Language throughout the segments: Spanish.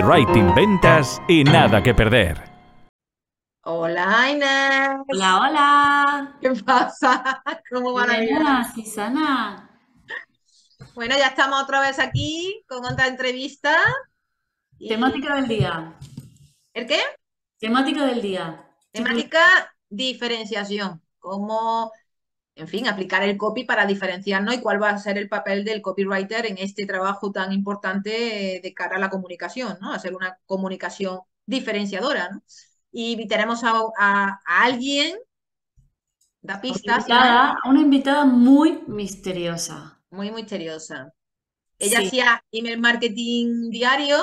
copywriting, ventas y nada que perder. Hola Inés. Hola, hola. ¿Qué pasa? ¿Cómo van a ir? Buenas, Susana. Bueno, ya estamos otra vez aquí con otra entrevista. Y- Temática del día. ¿El qué? Temática del día. Temática diferenciación. Cómo, en fin, aplicar el copy para diferenciarnos y cuál va a ser el papel del copywriter en este trabajo tan importante eh, de cara a la comunicación, ¿no? Hacer una comunicación diferenciadora, ¿no? Y tenemos a, a- a alguien, da Una pistas, invitada, una invitada muy misteriosa. muy misteriosa. Ella Sí. hacía email marketing diario,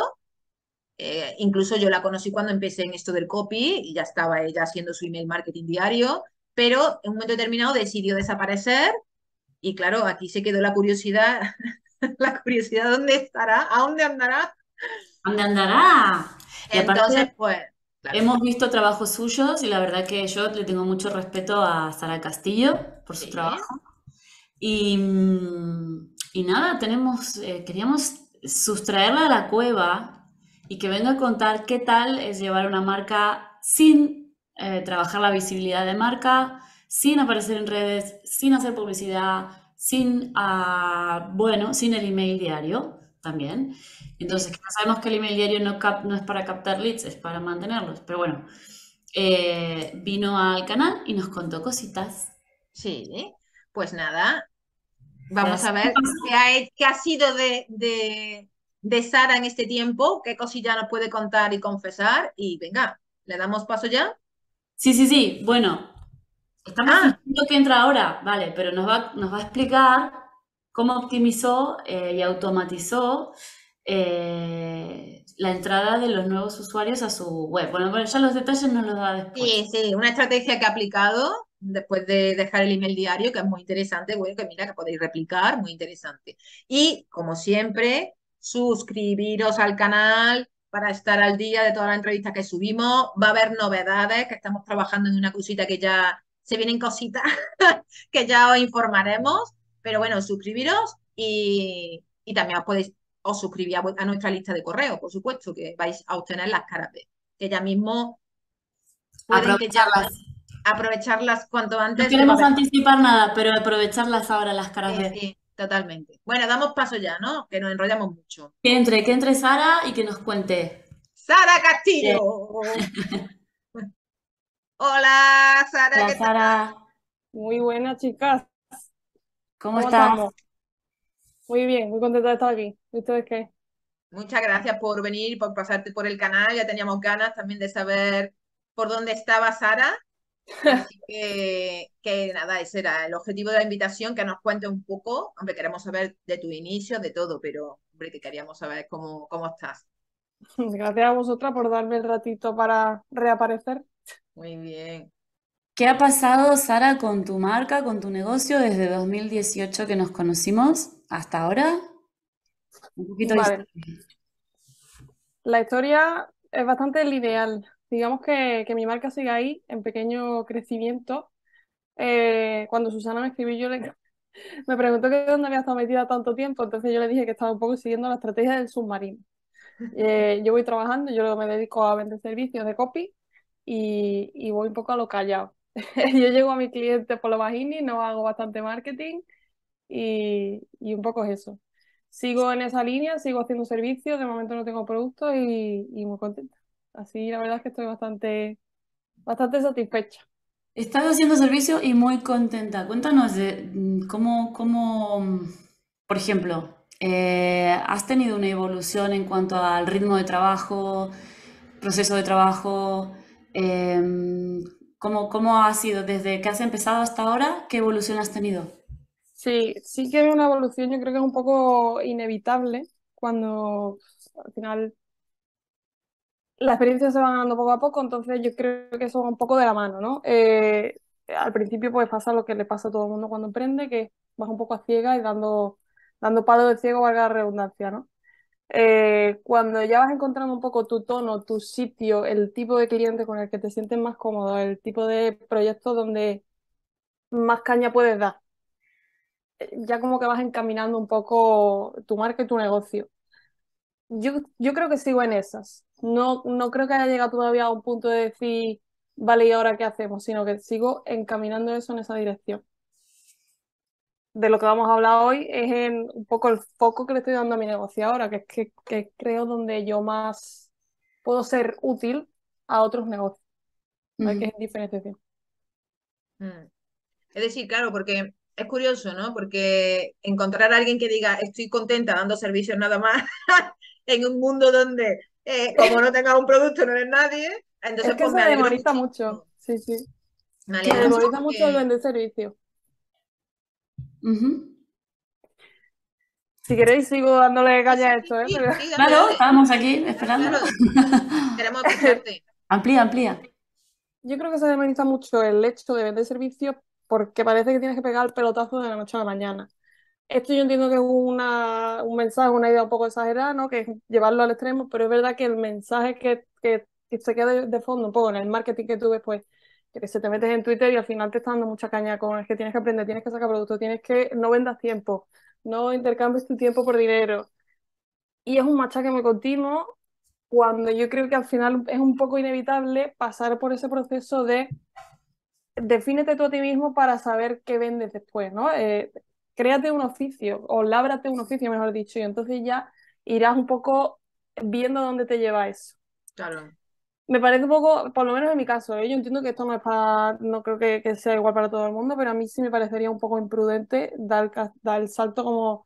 eh, incluso yo la conocí cuando empecé en esto del copy y ya estaba ella haciendo su email marketing diario, pero en un momento determinado decidió desaparecer y claro, aquí se quedó la curiosidad, la curiosidad, ¿dónde estará? ¿A dónde andará? ¿Dónde andará? Y aparte, Entonces, pues, claro, hemos visto trabajos suyos y la verdad que yo le tengo mucho respeto a Sara Castillo por su Sí. trabajo. Y, mm, y nada, tenemos, eh, queríamos sustraerla de la cueva y que venga a contar qué tal es llevar una marca sin eh, trabajar la visibilidad de marca, sin aparecer en redes, sin hacer publicidad, sin, ah, bueno, sin el email diario también. Entonces, que sabemos que el email diario no, cap- no es para captar leads, es para mantenerlos. Pero bueno, eh, vino al canal y nos contó cositas. sí, pues nada, vamos a ver qué ha, he- qué ha sido de, de, de Sara en este tiempo, qué cosilla nos puede contar y confesar y venga, ¿le damos paso ya? Sí, sí, sí. Bueno, estamos Ah. que entra ahora, vale, pero nos va, nos va a explicar cómo optimizó eh, y automatizó eh, la entrada de los nuevos usuarios a su web. Bueno, bueno, ya los detalles nos los da después. Sí, sí, una estrategia que ha aplicado después de dejar el email diario, que es muy interesante, bueno, que mira, que podéis replicar, muy interesante. Y como siempre, suscribiros al canal para estar al día de todas las entrevistas que subimos. Va a haber novedades, que estamos trabajando en una cosita que ya se vienen cositas que ya os informaremos. Pero bueno, suscribiros y, y también os podéis os suscribir a, nuestra lista de correo, por supuesto, que vais a obtener las caras B, que ya mismo pueden que ya Aprovecharlas. cuanto antes. No queremos anticipar nada, pero aprovecharlas ahora las caras Sí, de... sí, totalmente. Bueno, damos paso ya, ¿no? Que nos enrollamos mucho. Que entre, que entre Sara y que nos cuente. Sara Castillo. Hola, Sara, Hola, ¿qué tal? Sara, Muy buenas, chicas. ¿cómo ¿Cómo estás? estamos? Muy bien, muy contenta de estar aquí. ¿Y ustedes qué? Muchas gracias por venir, por pasarte por el canal. Ya teníamos ganas también de saber por dónde estaba Sara. Así que, que nada, ese era el objetivo de la invitación, que nos cuente un poco. Hombre, queremos saber de tu inicio, de todo, pero hombre, que queríamos saber cómo, cómo estás. Gracias a vosotras por darme el ratito para reaparecer. Muy bien. ¿Qué ha pasado, Sara, con tu marca, con tu negocio desde 2018 que nos conocimos hasta ahora? Un poquito de Vale. historia. La historia es bastante lineal. Digamos que, que mi marca sigue ahí, en pequeño crecimiento. Eh, cuando Susana me escribió, yo le, me preguntó que dónde había estado metida tanto tiempo, entonces yo le dije que estaba un poco siguiendo la estrategia del submarino. Eh, yo voy trabajando, yo me dedico a vender servicios de copy y, y voy un poco a lo callado. Yo llego a mi cliente por lo bajini, no hago bastante marketing y, y un poco es eso. Sigo en esa línea, sigo haciendo servicios, de momento no tengo productos y muy contenta. Así la verdad es que estoy bastante, bastante satisfecha. Estás haciendo servicio y muy contenta. Cuéntanos de mm, cómo, cómo, mm, por ejemplo, eh, ¿has tenido una evolución en cuanto al ritmo de trabajo, proceso de trabajo? Em, ¿cómo, cómo ha sido desde que has empezado hasta ahora? ¿Qué evolución has tenido? Sí, sí que hay una evolución, yo creo que es un poco inevitable cuando al final la experiencia se va ganando poco a poco, entonces yo creo que eso va un poco de la mano, ¿no? Eh, al principio pues pasa lo que le pasa a todo el mundo cuando emprende, que vas un poco a ciegas y dando, dando palo de ciego, valga la redundancia, ¿no? Eh, cuando ya vas encontrando un poco tu tono, tu sitio, el tipo de cliente con el que te sientes más cómodo, el tipo de proyecto donde más caña puedes dar, eh, ya como que vas encaminando un poco tu marca y tu negocio. Yo, yo creo que sigo en esas. No, no creo que haya llegado todavía a un punto de decir, vale, ¿y ahora qué hacemos? Sino que sigo encaminando eso en esa dirección. De lo que vamos a hablar hoy es en un poco el foco que le estoy dando a mi negocio ahora, que es que, que creo donde yo más puedo ser útil a otros negocios. es diferenciación. Mm. Es decir, claro, porque es curioso, ¿no? Porque encontrar a alguien que diga estoy contenta dando servicios nada más en un mundo donde eh, como no tengas un producto no eres nadie, entonces Es que pues se me demoniza mucho. Sí, sí. Me Se demoniza mucho el vender servicios. Ujú. Si queréis, sigo dándole caña a esto, ¿eh? sí, sí, Claro, dale. estábamos aquí esperando. Claro, queremos escucharte. Amplía, amplía. Yo creo que se demoniza mucho el hecho de vender servicios porque parece que tienes que pegar el pelotazo de la noche a la mañana. Esto yo entiendo que es una, un mensaje, una idea un poco exagerada, ¿no? Que es llevarlo al extremo, pero es verdad que el mensaje que, que, que se queda de, fondo un poco en el marketing que tú ves, pues, que se te metes en Twitter y al final te está dando mucha caña con es que tienes que aprender, tienes que sacar productos, tienes que no vendas tiempo, no intercambies tu tiempo por dinero. Y es un machaque muy continuo cuando yo creo que al final es un poco inevitable pasar por ese proceso de defínete tú a ti mismo para saber qué vendes después, ¿no? Eh, créate un oficio o lábrate un oficio, mejor dicho, y entonces ya irás un poco viendo dónde te lleva eso. Claro. Me parece un poco, por lo menos en mi caso, ¿eh? Yo entiendo que esto no es para, no creo que, que sea igual para todo el mundo, pero a mí sí me parecería un poco imprudente dar, el salto como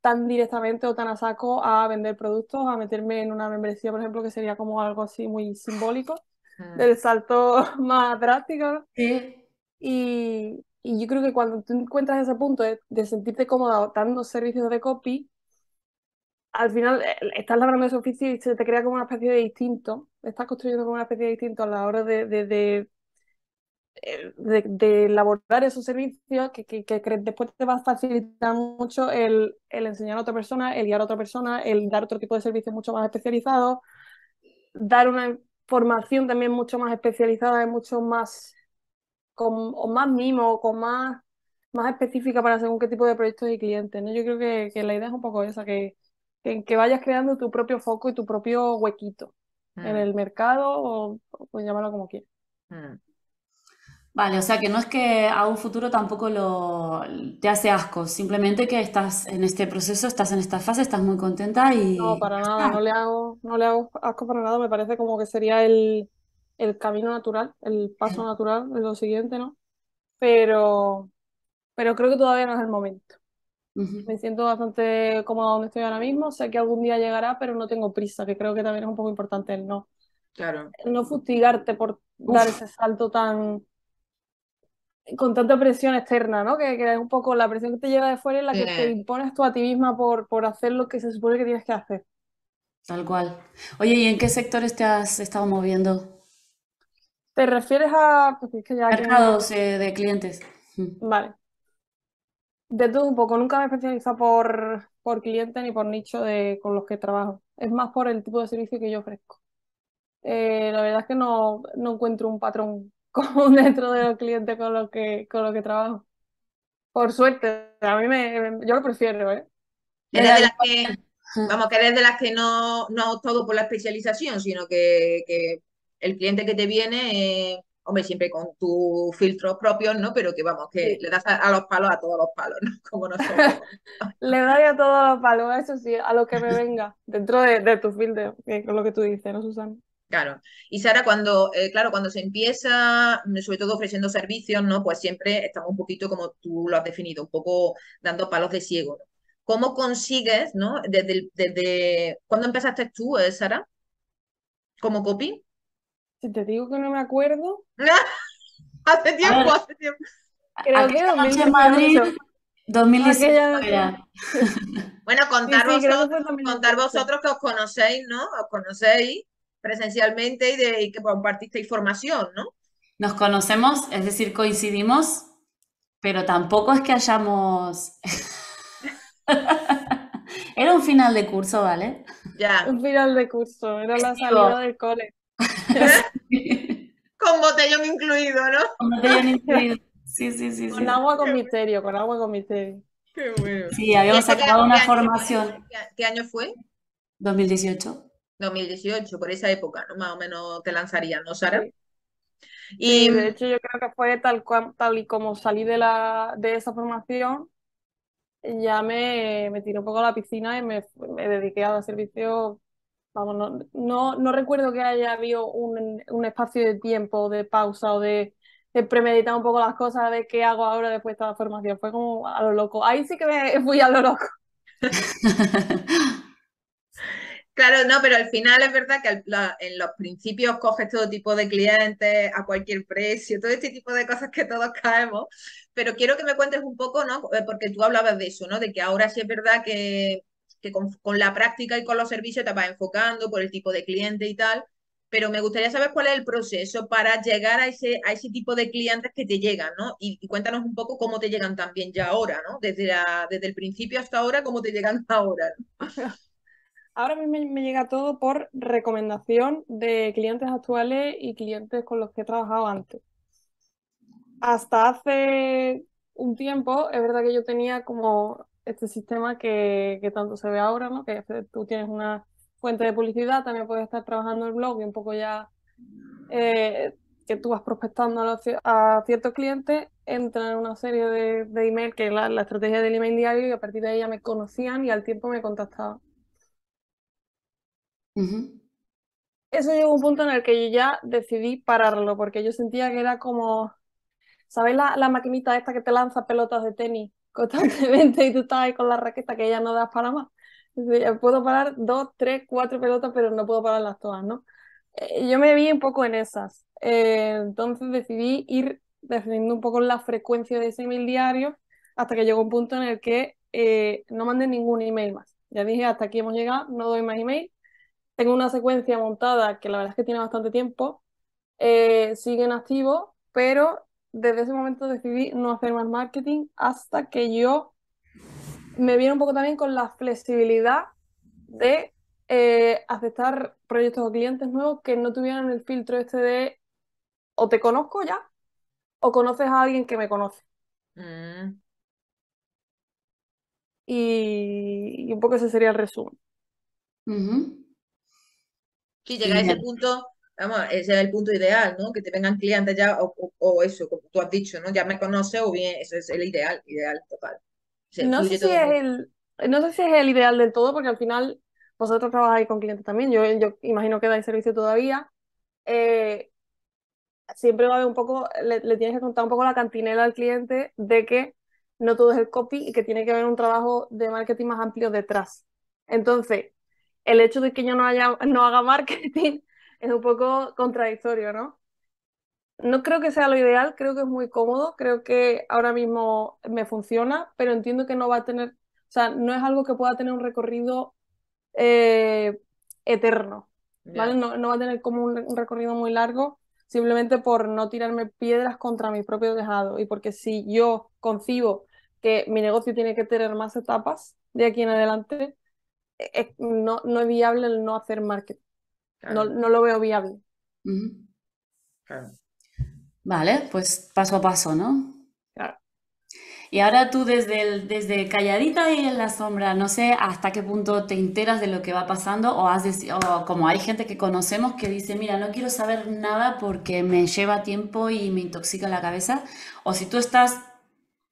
tan directamente o tan a saco a vender productos, a meterme en una membresía, por ejemplo, que sería como algo así muy simbólico, Mm. del salto más drástico. Sí. Y, y yo creo que cuando tú encuentras ese punto de, sentirte cómoda dando servicios de copy, al final eh, estás labrando ese oficio y se te crea como una especie de distinto, estás construyendo como una especie de distinto a la hora de, de, de, eh, de- de elaborar esos servicios que, que, que después te va a facilitar mucho el, el enseñar a otra persona, el guiar a otra persona, el dar otro tipo de servicios mucho más especializados, dar una formación también mucho más especializada y mucho más con o más mimo, con más, más específica para según qué tipo de proyectos y clientes, ¿no? Yo creo que, que la idea es un poco esa, que, que, que vayas creando tu propio foco y tu propio huequito en Mm. el mercado o, o pues llamarlo como quieras. Mm. Vale, o sea que no es que a un futuro tampoco lo te hace asco, simplemente que estás en este proceso, estás en esta fase, estás muy contenta y No, para nada, no le hago, no le hago asco para nada, me parece como que sería el, el camino natural, el paso natural lo siguiente, ¿no? Pero, pero creo que todavía no es el momento. Me siento bastante cómoda donde estoy ahora mismo. Sé que algún día llegará, pero no tengo prisa, que creo que también es un poco importante el no, Claro. el no fustigarte por dar ese salto tan con tanta presión externa, ¿no? Que, que es un poco la presión que te llega de fuera y la que te impones tú a ti misma por, por hacer lo que se supone que tienes que hacer. Tal cual. Oye, ¿y en qué sectores te has estado moviendo? ¿Te refieres a, pues es que ya que- Mercados eh, de clientes. Mm. Vale. De todo un poco. Nunca me he especializado por, por cliente ni por nicho de, con los que trabajo. Es más por el tipo de servicio que yo ofrezco. Eh, la verdad es que no, no encuentro un patrón común dentro de los clientes con los que, con los que trabajo. Por suerte, a mí me, yo lo prefiero, ¿eh? Eres Era de el- las que, vamos, que eres de las que no, no optado por la especialización, sino que, que el cliente que te viene, eh, hombre, siempre con tus filtros propios, ¿no? Pero que vamos, que Sí. le das a, a los palos a todos los palos, ¿no? Como nosotros. Le doy a todos los palos, eso sí, a lo que me venga, dentro de, de tu filtro, que es lo que tú dices, ¿no, Susana? Claro. Y Sara, cuando, eh, claro, cuando se empieza, mm, sobre todo ofreciendo servicios, ¿no? Pues siempre estamos un poquito como tú lo has definido, un poco dando palos de ciego, ¿no? ¿Cómo consigues, ¿no? Desde, desde, ¿cuándo empezaste tú, eh, Sara? ¿Como copy? Si te digo que no me acuerdo, Hace tiempo, ver. hace tiempo. creo que Aquella noche 2018. en Madrid, 2018 Aquella noche. era. Bueno, contar Sí, que vosotros, contar vosotros que os conocéis, ¿no? Os conocéis presencialmente y, de, y que compartisteis formación, ¿no? Nos conocemos, es decir, coincidimos, pero tampoco es que hayamos... Era un final de curso, ¿vale? Ya. Un final de curso, era la salida del cole. Con botellón incluido, ¿no? Te hayan incluido. Sí, sí, sí, sí. Con agua con misterio, con agua con misterio. Qué bueno. Sí, habíamos ¿Y ese qué- acabado una qué año fue? formación. ¿Qué, año fue? 2018. 2018, por esa época, ¿no? Más o menos te lanzarían, ¿no, Sara? Sí. Y Sí, de hecho yo creo que fue tal cual, tal y como salí de la, de esa formación, ya me, me tiré un poco a la piscina y me, me dediqué a dar servicio. Vamos, no, no, no recuerdo que haya habido un, un espacio de tiempo, de pausa o de, de premeditar un poco las cosas, de qué hago ahora después de esta formación. Fue como a lo loco. Ahí sí que me fui a lo loco. Claro, no, pero al final es verdad que la- en los principios coges todo tipo de clientes a cualquier precio, todo este tipo de cosas que todos caemos, pero quiero que me cuentes un poco, ¿no? Eh, Porque tú hablabas de eso, ¿no? De que ahora sí es verdad que, que con, con la práctica y con los servicios te vas enfocando por el tipo de cliente y tal, pero me gustaría saber cuál es el proceso para llegar a ese, a ese tipo de clientes que te llegan, ¿no? Y, cuéntanos un poco cómo te llegan también ya ahora, ¿no? Desde la, desde el principio hasta ahora, cómo te llegan ahora. Ahora mismo me, me llega todo por recomendación de clientes actuales y clientes con los que he trabajado antes. Hasta hace un tiempo, es verdad que yo tenía como este sistema que, que tanto se ve ahora, ¿no? Que tú tienes una fuente de publicidad, también puedes estar trabajando el blog y un poco ya eh, que tú vas prospectando a, los ci- a ciertos clientes, entran en una serie de, de email, que es la, la estrategia del email diario, y a partir de ahí ya me conocían y al tiempo me contactaban. Eso llegó a un punto en el que yo ya decidí pararlo, porque yo sentía que era como, ¿sabes la, la maquinita esta que te lanza pelotas de tenis constantemente y tú estás ahí con la raqueta que ya no das para más? Puedo parar dos, tres, cuatro pelotas, pero no puedo pararlas todas, ¿no? Eh, yo me vi un poco en esas. Eh, entonces decidí ir definiendo un poco la frecuencia de ese email diario hasta que llegó un punto en el que eh, no mandé ningún email más. Ya dije, hasta aquí hemos llegado, no doy más email. Tengo una secuencia montada que la verdad es que tiene bastante tiempo, eh, sigue en activo, pero desde ese momento decidí no hacer más marketing hasta que yo me viera un poco también con la flexibilidad de eh, aceptar proyectos o clientes nuevos que no tuvieran el filtro este de o te conozco ya o conoces a alguien que me conoce. Mm. Y, y un poco ese sería el resumen. Sí, llega a ese punto, vamos, ese es el punto ideal, ¿no? Que te vengan clientes ya, o, o- o eso, como tú has dicho, ¿no? Ya me conoces o bien, eso es el ideal, ideal total. Se No sé si es el, no sé si es el ideal del todo, porque al final vosotros trabajáis con clientes también. Yo, yo imagino que dais servicio todavía. Eh, siempre va a haber un poco, le, le tienes que contar un poco la cantinela al cliente de que no todo es el copy y que tiene que haber un trabajo de marketing más amplio detrás. Entonces, el hecho de que yo no haya, no haga marketing es un poco contradictorio, ¿no? No creo que sea lo ideal, creo que es muy cómodo, creo que ahora mismo me funciona, pero entiendo que no va a tener, o sea, no es algo que pueda tener un recorrido eh, eterno, ¿vale? No, no va a tener como un, un recorrido muy largo, simplemente por no tirarme piedras contra mi propio tejado y porque si yo concibo que mi negocio tiene que tener más etapas de aquí en adelante, eh, eh, no, no es viable el no hacer marketing, claro, no lo veo viable. Claro. Vale, pues paso a paso, ¿no? Claro. Y ahora tú desde, el- desde calladita y en la sombra, no sé hasta qué punto te enteras de lo que va pasando o, has o como hay gente que conocemos que dice, mira, no quiero saber nada porque me lleva tiempo y me intoxica la cabeza. O si tú estás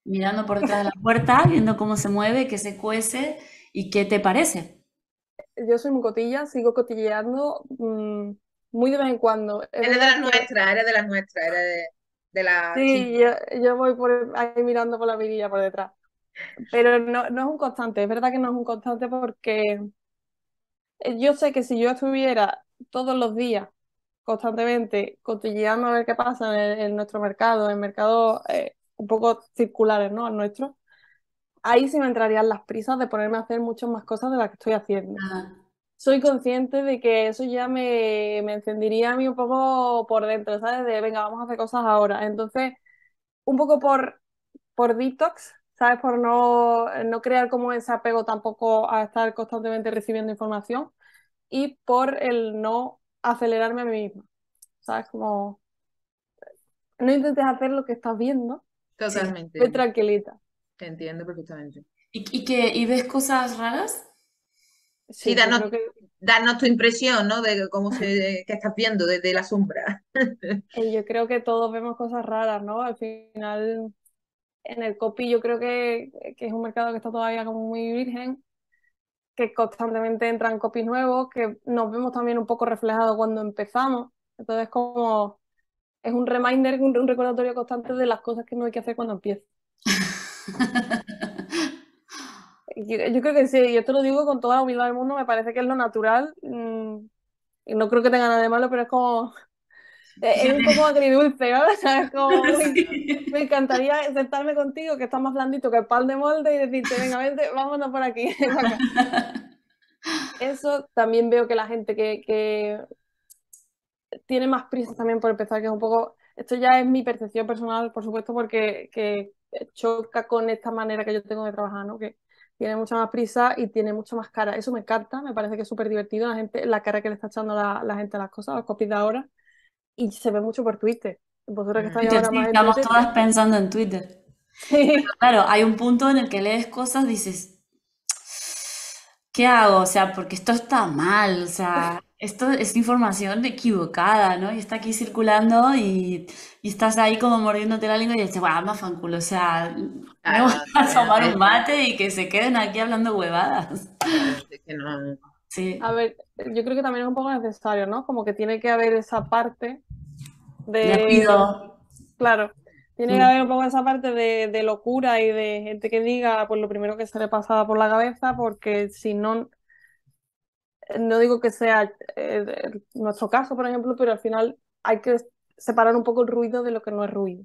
mirando por detrás de la puerta, viendo cómo se mueve, qué se cuece y qué te parece. Yo soy muy cotilla, sigo cotilleando mm, muy de vez en cuando. Es Eres de las nuestras, eres de las nuestras, eres de, de la sí, yo, yo voy por ahí mirando por la vidilla por detrás. Pero no, no es un constante, es verdad que no es un constante porque eh, yo sé que si yo estuviera todos los días constantemente cotilleando a ver qué pasa en, en nuestro mercado, en mercados eh, un poco circulares, ¿no? Al nuestro, ahí sí me entrarían las prisas de ponerme a hacer muchas más cosas de las que estoy haciendo. Ah, soy consciente de que eso ya me, me encendería a mí un poco por dentro, ¿sabes? De, venga, vamos a hacer cosas ahora. Entonces, un poco por, por detox, ¿sabes? Por no, no crear como ese apego tampoco a estar constantemente recibiendo información y por el no acelerarme a mí misma, ¿sabes? Como, no intentes hacer lo que estás viendo. Totalmente, ve tranquilita. Te entiendo perfectamente. ¿Y, y, qué- y ves cosas raras? Sí, danos, tu impresión, ¿no? De cómo se, qué estás viendo desde la sombra. yo creo que todos vemos cosas raras, ¿no? Al final, en el copy yo creo que, que es un mercado que está todavía como muy virgen, que constantemente entran copies nuevos, que nos vemos también un poco reflejados cuando empezamos. Entonces, como es un reminder, un, recordatorio constante de las cosas que no hay que hacer cuando empieza. yo, creo que sí, yo te lo digo con toda la humildad del mundo, me parece que es lo natural. Mm, y no creo que tenga nada de malo, pero es como. Es un poco agridulce, ¿no? como, me, encantaría sentarme contigo, que estás más blandito que el pan de molde, y decirte, venga, vente, vámonos por aquí. Eso también veo que la gente que, que, tiene más prisa también por empezar, que es un poco, esto ya es mi percepción personal, por supuesto, porque que choca con esta manera que yo tengo de trabajar, ¿no? Que tiene mucha más prisa y tiene mucha más cara. Eso me encanta, me parece que es súper divertido la gente, la cara que le está echando la, la gente a las cosas, los copies de ahora, y se ve mucho por Twitter. Vosotros que estáis ahora más estamos todas pensando en Twitter. claro, hay un punto en el que lees cosas, dices, ¿qué hago? O sea, porque esto está mal, o sea, esto es información equivocada, ¿no? Y está aquí circulando y, y estás ahí como mordiéndote la lengua y dices, bueno, más fanculo, o sea, me voy a tomar un mate y que se queden aquí hablando huevadas. Sí. A ver, yo creo que también es un poco necesario, ¿no? Como que tiene que haber esa parte de... Claro, tiene que haber un poco esa parte de, de locura y de gente que diga pues lo primero que se le pasa por la cabeza, porque si no no digo que sea eh, nuestro caso, por ejemplo, pero al final hay que separar un poco el ruido de lo que no es ruido.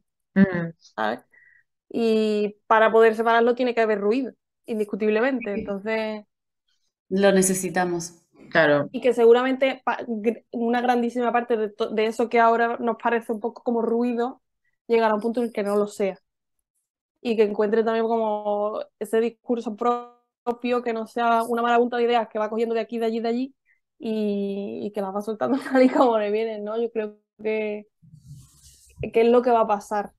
¿sabes? Y para poder separarlo tiene que haber ruido, indiscutiblemente. Entonces. Lo necesitamos. Claro. Y que seguramente una grandísima parte de, de, eso que ahora nos parece un poco como ruido llegará a un punto en el que no lo sea. Y que encuentre también como ese discurso pro propio, que no sea una mala punta de ideas que va cogiendo de aquí, de allí, de allí y, que las va soltando tal y como le vienen, ¿no? Yo creo que, que es lo que va a pasar.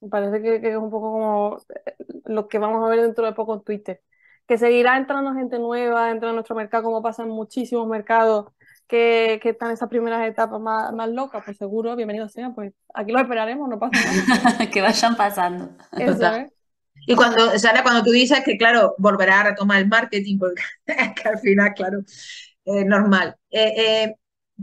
Me parece que, es un poco como eh, lo que vamos a ver dentro de poco en Twitter. Que seguirá entrando gente nueva dentro de nuestro mercado, como pasa en muchísimos mercados que, que están en esas primeras etapas más, más locas, pues seguro, bienvenidos sean, pues aquí lo esperaremos, no pasa nada. que vayan pasando. Eso, ¿eh? Y cuando, Sara, cuando tú dices que, claro, volverá a retomar el marketing, porque es que al final, claro, es normal. Eh, eh,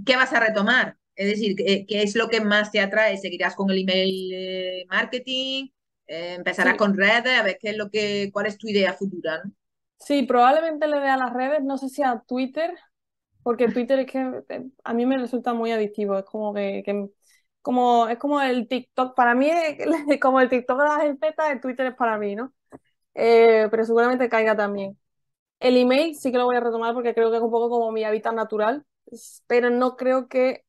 ¿Qué vas a retomar? Es decir, ¿qué, es lo que más te atrae? ¿Seguirás con el email eh, marketing? ¿Empezarás con redes? A ver, ¿qué es lo que, ¿cuál es tu idea futura? Sí, probablemente le dé a las redes, no sé si a Twitter, porque Twitter es que a mí me resulta muy adictivo, es como que como, es como el TikTok, para mí es como el TikTok de las empresas, el Twitter es para mí, ¿no? Eh, pero seguramente caiga también. El email sí que lo voy a retomar porque creo que es un poco como mi hábitat natural, pero no creo que,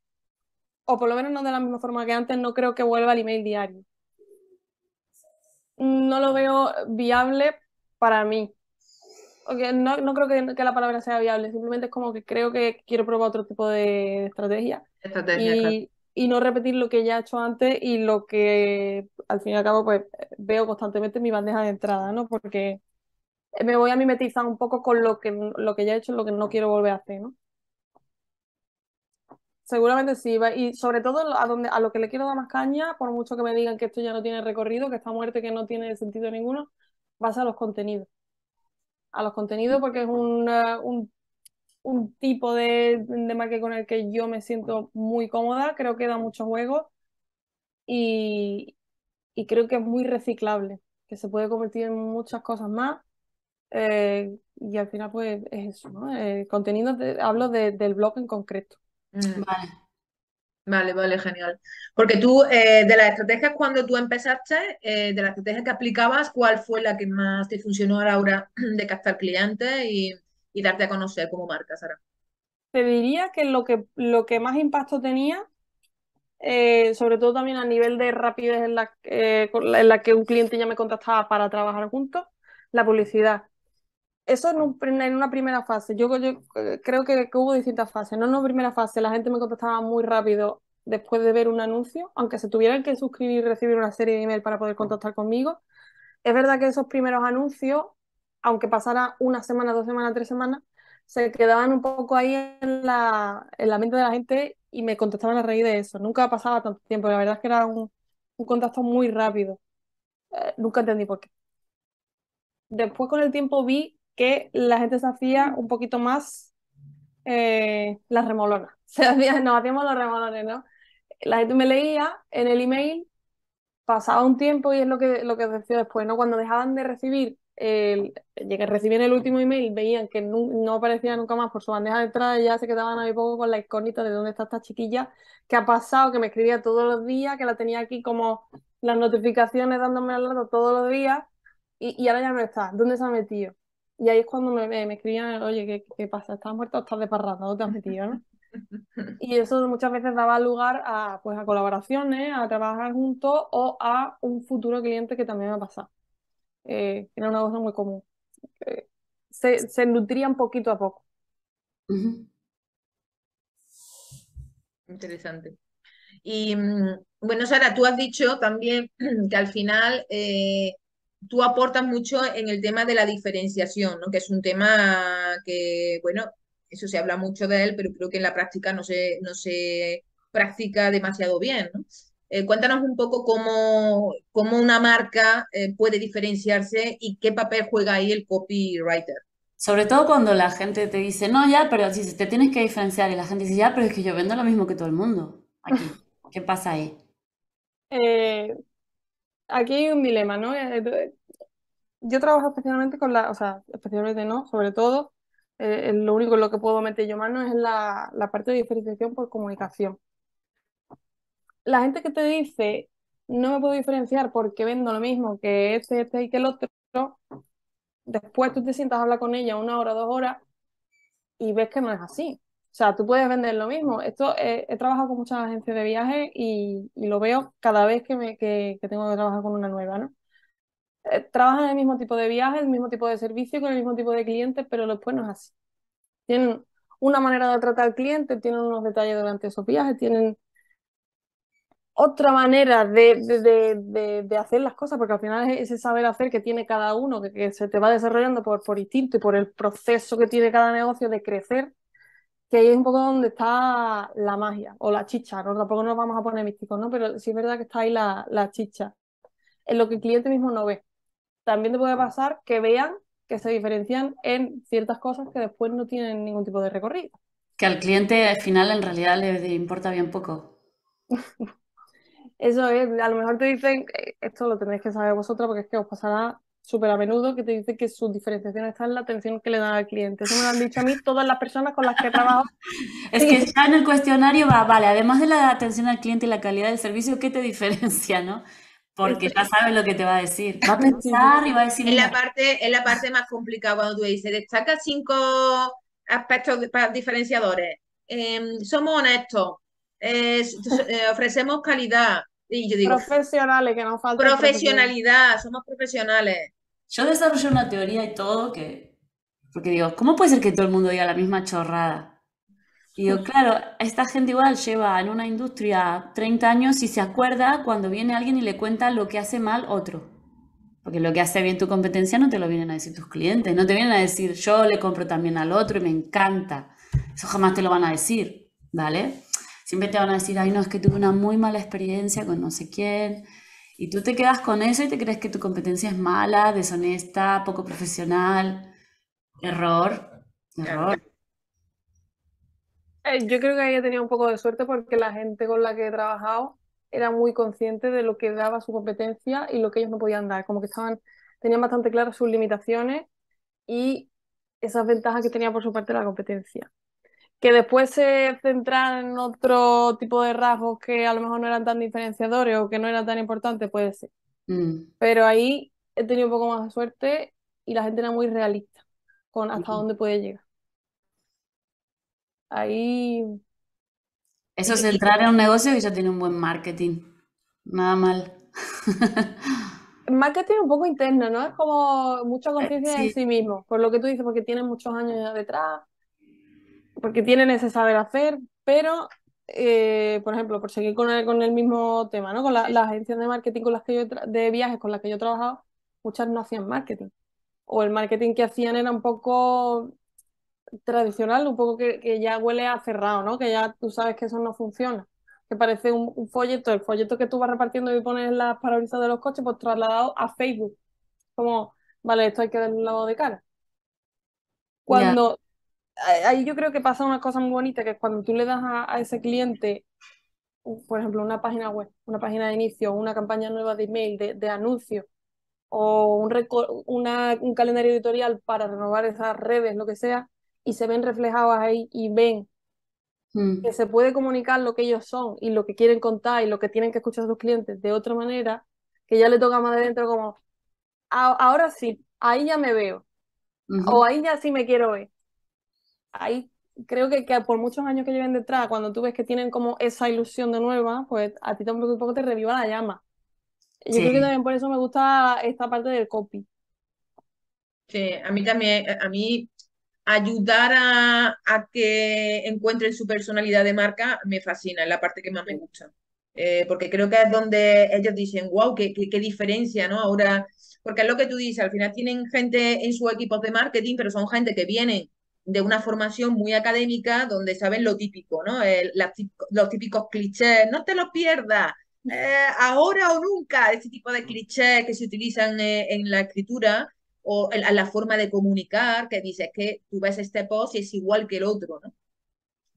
o por lo menos no de la misma forma que antes, no creo que vuelva el email diario. No lo veo viable para mí. no, no creo que, que, la palabra sea viable, simplemente es como que creo que quiero probar otro tipo de estrategia. Estrategia, y no repetir lo que ya he hecho antes y lo que al fin y al cabo pues veo constantemente en mi bandeja de entrada, ¿no? Porque me voy a mimetizar un poco con lo que, lo que ya he hecho y lo que no quiero volver a hacer, ¿no? Seguramente sí, y sobre todo a, donde, a lo que le quiero dar más caña, por mucho que me digan que esto ya no tiene recorrido, que esta muerte que no tiene sentido ninguno, va a los contenidos. A los contenidos porque es un, un un tipo de, de marca con el que yo me siento muy cómoda, creo que da mucho juego y, y creo que es muy reciclable, que se puede convertir en muchas cosas más. Eh, y al final, pues es eso, ¿no? Eh, contenido, hablo del blog en concreto. Mm. Vale. Vale, vale, genial. Porque tú, eh, de las estrategias cuando tú empezaste, de las estrategias que aplicabas, ¿cuál fue la que más te funcionó a la hora de captar clientes y, y darte a conocer como marca, Sara? Te diría que lo que, lo que más impacto tenía, eh, sobre todo también a nivel de rapidez en la, eh, en la que un cliente ya me contactaba para trabajar juntos, la publicidad. Eso en, en una primera fase. Yo, yo eh, creo que, hubo distintas fases. No en una primera fase, la gente me contactaba muy rápido después de ver un anuncio, aunque se tuvieran que suscribir y recibir una serie de email para poder contactar conmigo. Es verdad que esos primeros anuncios aunque pasara una semana, dos semanas, tres semanas, se quedaban un poco ahí en la, en la mente de la gente y me contestaban a raíz de eso. Nunca pasaba tanto tiempo, la verdad es que era un, un contacto muy rápido. Eh, nunca entendí por qué. Después con el tiempo vi que la gente se hacía un poquito más eh, las remolonas. Se hacía, nos hacíamos los remolones, ¿no? La gente me leía en el email, pasaba un tiempo y es lo que, lo que decía después, ¿no? Cuando dejaban de recibir llegué, recibían el último email, veían que no, aparecía nunca más por su bandeja de entrada y ya se quedaban ahí poco con la incógnita de dónde está esta chiquilla, que ha pasado, que me escribía todos los días, que la tenía aquí como las notificaciones dándome al lado todos los días y, y ahora ya no está, ¿dónde se ha metido? Y ahí es cuando me, me escribían, oye, ¿qué, ¿qué, pasa? ¿Estás muerto o estás de parranda? ¿Dónde te has metido? ¿no? Y eso muchas veces daba lugar a, pues, a colaboraciones, a trabajar juntos o a un futuro cliente que también me ha pasado. Eh, era una cosa muy común. Eh, se, se, nutrían poquito a poco. Interesante. Y mm, bueno, Sara, tú has dicho también que al final eh, tú aportas mucho en el tema de la diferenciación, ¿no? que es un tema que, bueno, eso se habla mucho de él, pero creo que en la práctica no se, no se practica demasiado bien. ¿no? Eh, cuéntanos un poco cómo, cómo una marca eh, puede diferenciarse y qué papel juega ahí el copywriter. Sobre todo cuando la gente te dice, no, ya, pero si te tienes que diferenciar y la gente dice, ya, pero es que yo vendo lo mismo que todo el mundo. Aquí, ¿qué pasa ahí? Eh, aquí hay un dilema, ¿no? Yo trabajo especialmente con la, o sea, especialmente no, sobre todo, lo único en lo que puedo meter yo mano es la, la parte de diferenciación por comunicación la gente que te dice, no me puedo diferenciar porque vendo lo mismo que este, este y que el otro, después tú te sientas a hablar con ella una hora, dos horas y ves que no es así. O sea, tú puedes vender lo mismo. Esto eh, he trabajado con muchas agencias de viaje y, lo veo cada vez que, me, que, tengo que trabajar con una nueva, ¿no? Eh, trabajan el mismo tipo de viaje, el mismo tipo de servicio, con el mismo tipo de clientes, pero después no es así. Tienen una manera de tratar al cliente, tienen unos detalles durante esos viajes, tienen otra manera de, hacer las cosas, porque al final es ese saber hacer que tiene cada uno, que, se te va desarrollando por, por instinto y por el proceso que tiene cada negocio de crecer, que ahí es un poco donde está la magia o la chicha, ¿no? Tampoco nos vamos a poner místicos, ¿no? Pero sí es verdad que está ahí la, la chicha, en lo que el cliente mismo no ve. También te puede pasar que vean que se diferencian en ciertas cosas que después no tienen ningún tipo de recorrido. Que al cliente al final en realidad le importa bien poco. Eso es, a lo mejor te dicen, eh, esto lo tenéis que saber vosotros porque es que os pasará súper a menudo que te dicen que su diferenciación está en la atención que le dan al cliente. Eso me lo han dicho a mí todas las personas con las que he trabajado. es que ya en el cuestionario va, vale, además de la atención al cliente y la calidad del servicio, ¿qué te diferencia, no? Porque ya sabes lo que te va a decir. Va a pensar y va a decir... Es la parte, es la parte más complicada cuando tú dices, destaca cinco aspectos diferenciadores. Em, somos honestos, eh, ofrecemos calidad, Profesionales, que no falta. Profesionalidad, somos profesionales. Yo desarrollé una teoría y todo que. Porque digo, ¿cómo puede ser que todo el mundo diga la misma chorrada? Y digo, claro, esta gente igual lleva en una industria 30 años y se acuerda cuando viene alguien y le cuenta lo que hace mal otro. Porque lo que hace bien tu competencia no te lo vienen a decir tus clientes, no te vienen a decir yo le compro también al otro y me encanta. Eso jamás te lo van a decir, ¿vale? Siempre te van a decir, ay, no, es que tuve una muy mala experiencia con no sé quién. Y tú te quedas con eso y te crees que tu competencia es mala, deshonesta, poco profesional. Error, error. Eh, yo creo que he tenido un poco de suerte porque la gente con la que he trabajado era muy consciente de lo que daba su competencia y lo que ellos no podían dar. Como que estaban, tenían bastante claras sus limitaciones y esas ventajas que tenía por su parte la competencia que después se centran en otro tipo de rasgos que a lo mejor no eran tan diferenciadores o que no eran tan importantes, puede ser. Mm. Pero ahí he tenido un poco más de suerte y la gente era muy realista con hasta dónde puede llegar. Ahí... Eso es entrar en un negocio que ya tiene un buen marketing. Nada mal. marketing un poco interno, ¿no? Es como mucha conciencia de sí mismo, por lo que tú dices, porque tienen muchos años detrás porque tienen ese saber hacer, pero, eh, por ejemplo, por seguir con el, con el mismo tema, ¿no? Con las agencias de marketing con las que yo de viajes con las que yo he trabajado, muchas no hacían marketing. O el marketing que hacían era un poco tradicional, un poco que, que ya huele a cerrado, ¿no? Que ya tú sabes que eso no funciona. Que parece un, un folleto, el folleto que tú vas repartiendo y pones en las parabrisas de los coches, pues trasladado a Facebook. Como, vale, esto hay que darle un lavado de cara. Cuando ahí yo creo que pasa una cosa muy bonita, que es cuando tú le das a, a ese cliente, por ejemplo, una página web, una página de inicio, una campaña nueva de email, de, de anuncio, o un, una- un calendario editorial para renovar esas redes, lo que sea, y se ven reflejados ahí y ven Mm, que se puede comunicar lo que ellos son y lo que quieren contar y lo que tienen que escuchar sus clientes de otra manera, que ya le toca más de dentro como, "A- ahora sí, ahí ya me veo, o ahí ya sí me quiero ver. Ahí creo que, que por muchos años que lleven detrás, cuando tú ves que tienen como esa ilusión de nueva, pues a ti tampoco un poco te reviva la llama. Yo creo que también por eso me gusta esta parte del copy. Sí, a mí también, a mí ayudar a, a que encuentren su personalidad de marca me fascina, es la parte que más me gusta. Eh, porque creo que es donde ellos dicen, wow, qué, qué, qué diferencia, ¿no? Ahora, porque es lo que tú dices, al final tienen gente en sus equipos de marketing, pero son gente que vienen de una formación muy académica donde saben lo típico, ¿no? Los típicos clichés, no te los pierdas, eh, ahora o nunca, ese tipo de clichés que se utilizan eh, en la escritura o en, la forma de comunicar, que dices que tú ves este post y es igual que el otro, ¿no?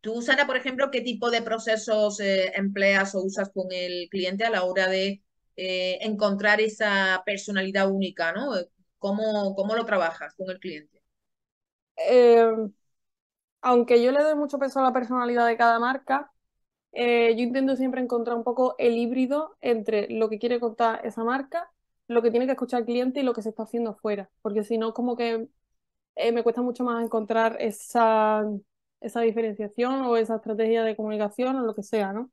Tú, Sara, por ejemplo, ¿qué tipo de procesos eh, empleas o usas con el cliente a la hora de encontrar esa personalidad única, ¿no? ¿Cómo, cómo lo trabajas con el cliente? Eh, aunque yo le doy mucho peso a la personalidad de cada marca, eh, yo intento siempre encontrar un poco el híbrido entre lo que quiere contar esa marca, lo que tiene que escuchar el cliente y lo que se está haciendo fuera, porque si no, como que eh, me cuesta mucho más encontrar esa, esa diferenciación o esa estrategia de comunicación o lo que sea, ¿no?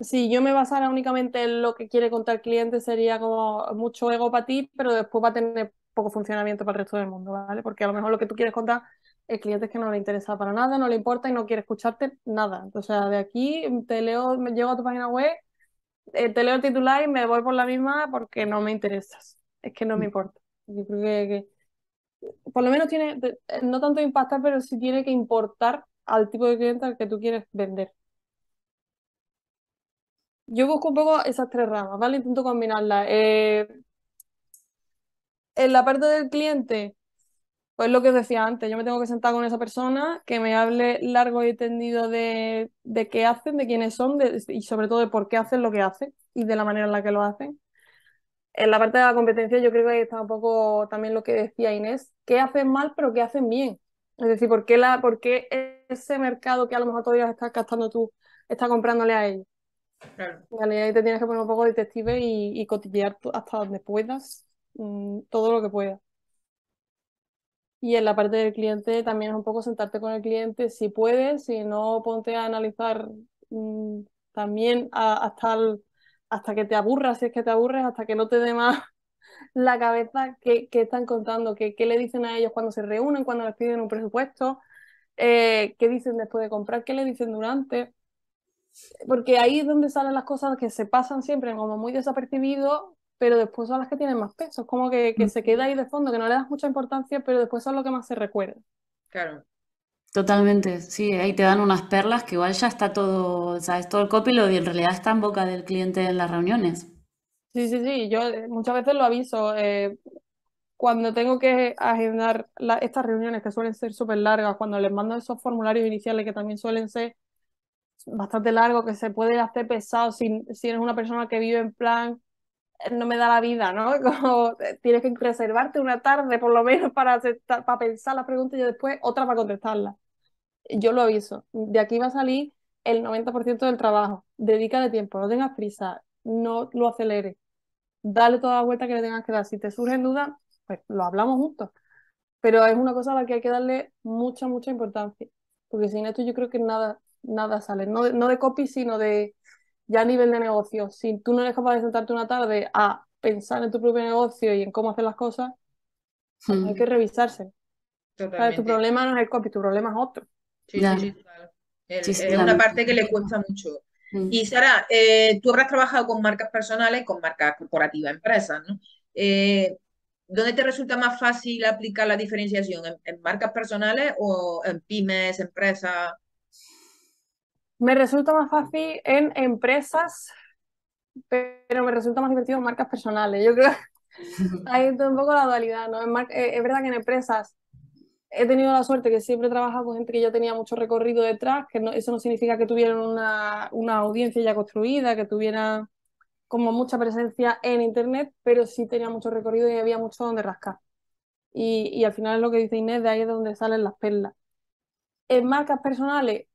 Si yo me basara únicamente en lo que quiere contar el cliente, sería como mucho ego para ti, pero después va a tener poco funcionamiento para el resto del mundo, ¿vale? Porque a lo mejor lo que tú quieres contar, el cliente es que no le interesa para nada, no le importa y no quiere escucharte nada. O sea, de aquí te leo, me llego a tu página web, eh, te leo el titular y me voy por la misma porque no me interesas. Es que no me importa. Yo creo que, que por lo menos tiene, de- no tanto impactar, pero sí tiene que importar al tipo de cliente al que tú quieres vender. Yo busco un poco esas tres ramas, ¿vale? Intento combinarlas. Eh, en la parte del cliente, pues lo que os decía antes, yo me tengo que sentar con esa persona que me hable largo y tendido de, de qué hacen, de quiénes son de- y sobre todo de por qué hacen lo que hacen y de la manera en la que lo hacen. En la parte de la competencia yo creo que ahí está un poco también lo que decía Inés, qué hacen mal pero qué hacen bien. Es decir, por qué, la, por qué ese mercado que a lo mejor todavía estás gastando tú está comprándole a ellos. Claro. Vale, ahí te tienes que poner un poco detective y, y cotillear hasta donde puedas, mm, todo lo que puedas. Y en la parte del cliente también es un poco sentarte con el cliente si puedes, si no, ponte a analizar mm, también hasta, el- hasta que te aburras, si es que te aburres, hasta que no te dé más la cabeza qué, están contando, qué le dicen a ellos cuando se reúnen, cuando les piden un presupuesto, eh, qué dicen después de comprar, qué le dicen durante porque ahí es donde salen las cosas que se pasan siempre como muy desapercibido, pero después son las que tienen más peso. Es como que, que se queda ahí de fondo, que no le das mucha importancia, pero después son lo que más se recuerda. Claro. Totalmente, sí, ahí te dan unas perlas que igual ya está todo, sabes, todo el copy lo en realidad está en boca del cliente en las reuniones. Sí, sí, sí, yo eh, muchas veces lo aviso. eh, cuando tengo que agendar la- estas reuniones que suelen ser súper largas, cuando les mando esos formularios iniciales que también suelen ser bastante largos, que se puede hacer pesado si, si eres una persona que vive en plan no me da la vida, ¿no? Como eh, tienes que reservarte una tarde por lo menos para, aceptar- para pensar las preguntas y después otra para contestarlas. Yo lo aviso. De aquí va a salir el 90% del trabajo. Dedícale tiempo, no tengas prisa, no lo aceleres. Dale toda la vuelta que le tengas que dar. Si te surgen dudas, pues lo hablamos juntos. Pero es una cosa a la que hay que darle mucha, mucha importancia. Porque sin esto yo creo que nada, nada sale. No de, no de copy, sino de ya a nivel de negocio. Si tú no eres capaz de sentarte una tarde a pensar en tu propio negocio y en cómo hacer las cosas, pues hay que revisarse. Tu problema no es el copy, tu problema es otro. Sí, Ya. sí, sí, total. El- Sí, sí, es una parte que le cuesta mucho. Mm. Y Sara, eh, tú habrás trabajado con marcas personales, con marcas corporativas, empresas, ¿no? Eh, ¿dónde te resulta más fácil aplicar la diferenciación? ¿En, marcas personales o en pymes, empresas? Me resulta más fácil en empresas, pero me resulta más divertido en marcas personales. Yo creo que hay un poco la dualidad, ¿no? Eh, es verdad que en empresas he tenido la suerte que siempre he trabajado con gente que ya tenía mucho recorrido detrás, que eso no significa que tuvieran una, una audiencia ya construida, que tuvieran como mucha presencia en Internet, pero sí tenía mucho recorrido y había mucho donde rascar. Y, y al final es lo que dice Inés, de ahí es donde salen las perlas. En marcas personales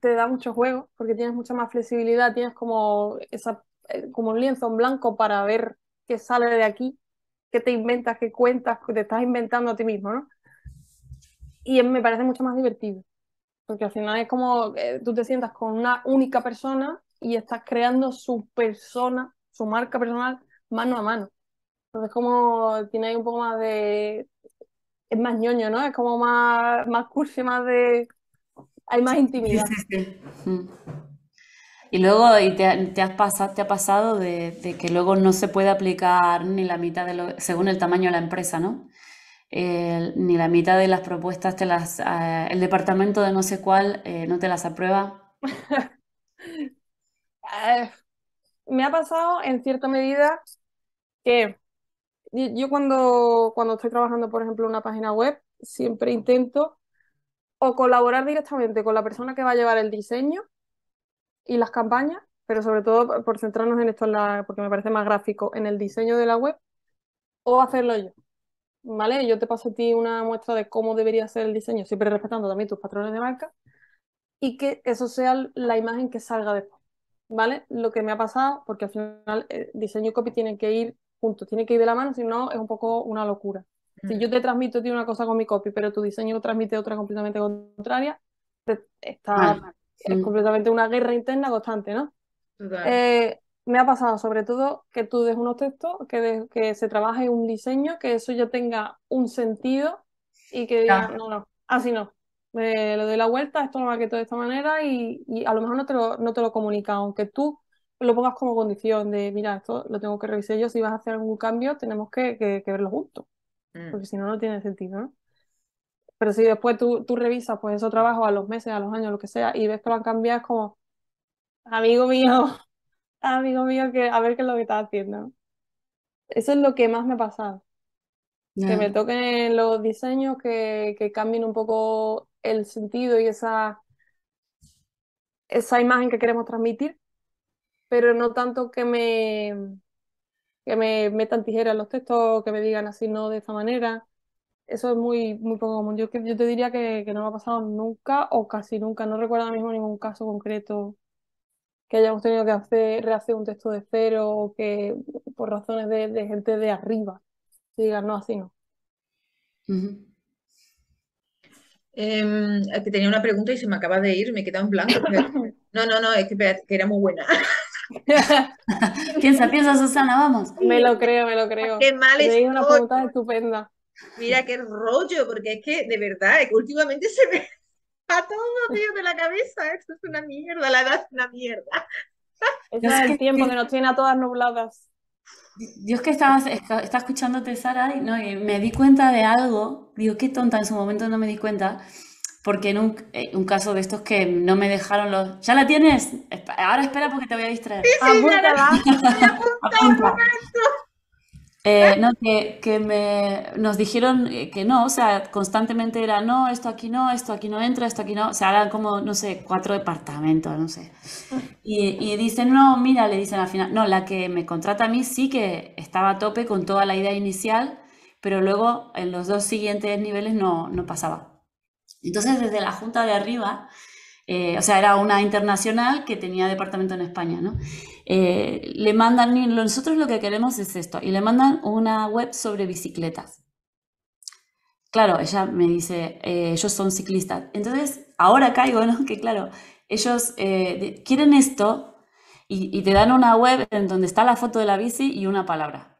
te da mucho juego, porque tienes mucha más flexibilidad, tienes como, esa, eh, como un lienzo en blanco para ver qué sale de aquí, qué te inventas, qué cuentas, qué te estás inventando a ti mismo, ¿no? y me parece mucho más divertido, porque al final es como eh, tú te sientas con una única persona y estás creando su persona, su marca personal mano a mano. Entonces como tiene ahí un poco más de... es más ñoño, ¿no? Es como más, más cursi, más de... hay más intimidad. Sí, sí, mm. Y luego y te, te, has pasado, te ha pasado de, de, que luego no se puede aplicar ni la mitad de lo, según el tamaño de la empresa, ¿no? ni la mitad de las propuestas te las, eh, el departamento de no sé cuál eh, no te las aprueba? Me ha pasado en cierta medida que yo cuando, cuando estoy trabajando, por ejemplo, en una página web, siempre intento o colaborar directamente con la persona que va a llevar el diseño y las campañas, pero sobre todo por centrarnos en esto, porque me parece más gráfico, en el diseño de la web, o hacerlo yo. ¿vale? Yo te paso a ti una muestra de cómo debería ser el diseño, siempre respetando también tus patrones de marca, y que eso sea la imagen que salga después, ¿vale? Lo que me ha pasado, porque al final el eh, diseño y copy tienen que ir juntos, tienen que ir de la mano, si no es un poco una locura. Si yo te transmito a ti una cosa con mi copy, pero tu diseño transmite otra completamente contraria, está, es completamente una guerra interna constante, ¿no? Eh, me ha pasado sobre todo que tú des unos textos, que, que se trabaje un diseño, que eso ya tenga un sentido y que diga, no, no, así no. Me lo doy la vuelta, esto lo maqueto de esta manera y, y, a lo mejor no te lo, no te lo comunica, aunque tú lo pongas como condición de, mira, esto lo tengo que revisar yo, si vas a hacer algún cambio, tenemos que, que, verlo juntos, mm. porque si no, no tiene sentido, ¿no? Pero si después tú, tú revisas pues esos trabajos a los meses, a los años, lo que sea, y ves que lo han cambiado, es como, amigo mío, amigo mío, que a ver qué es lo que está haciendo. Eso es lo que más me ha pasado. Que me toquen los diseños, que, que cambien un poco el sentido y esa, esa imagen que queremos transmitir, pero no tanto que me, que me metan tijeras en los textos, que me digan así no de esta manera. Eso es muy, muy poco común. Yo, yo te diría que, que no me ha pasado nunca o casi nunca. No recuerdo ahora mismo ningún caso concreto que hayamos tenido que hacer, rehacer un texto de cero o que por razones de, gente de arriba digan, no, así no. Em, que tenía una pregunta y se me acaba de ir, me he quedado en blanco. No, no, no, es que, era muy buena. piensa, piensa, Susana, vamos. Me lo creo, me lo creo. Qué mal es. una pregunta estupenda. Mira qué rollo, porque es que de verdad, es que últimamente se me, a todo, tío, de la cabeza. Esto es una mierda, la edad es una mierda. es el tiempo que nos tiene a todas nubladas. Yo es que estaba, estaba escuchándote, Sara, y, no, me di cuenta de algo. Digo, qué tonta, en su momento no me di cuenta. Porque en un, eh, un caso de estos que no me dejaron los... ¿Ya la tienes? Ahora espera porque te voy a distraer. Sí, sí, Apúntala. Eh, no, que, que me, nos dijeron eh, que no, o sea, constantemente era no, esto aquí no, esto aquí no entra, esto aquí no, o sea, eran como, no sé, cuatro departamentos, no sé. Y, y dicen, no, mira, le dicen al final, no, la que me contrata a mí sí que estaba a tope con toda la idea inicial, pero luego en los dos siguientes niveles no, no pasaba. Entonces, desde la junta de arriba, eh, o sea, era una internacional que tenía departamento en España, ¿no? Eh, le mandan, nosotros lo que queremos es esto, y le mandan una web sobre bicicletas. Claro, ella me dice, eh, ellos son ciclistas. Entonces, ahora caigo, ¿no? Que claro, ellos quieren esto y, y te dan una web en donde está la foto de la bici y una palabra.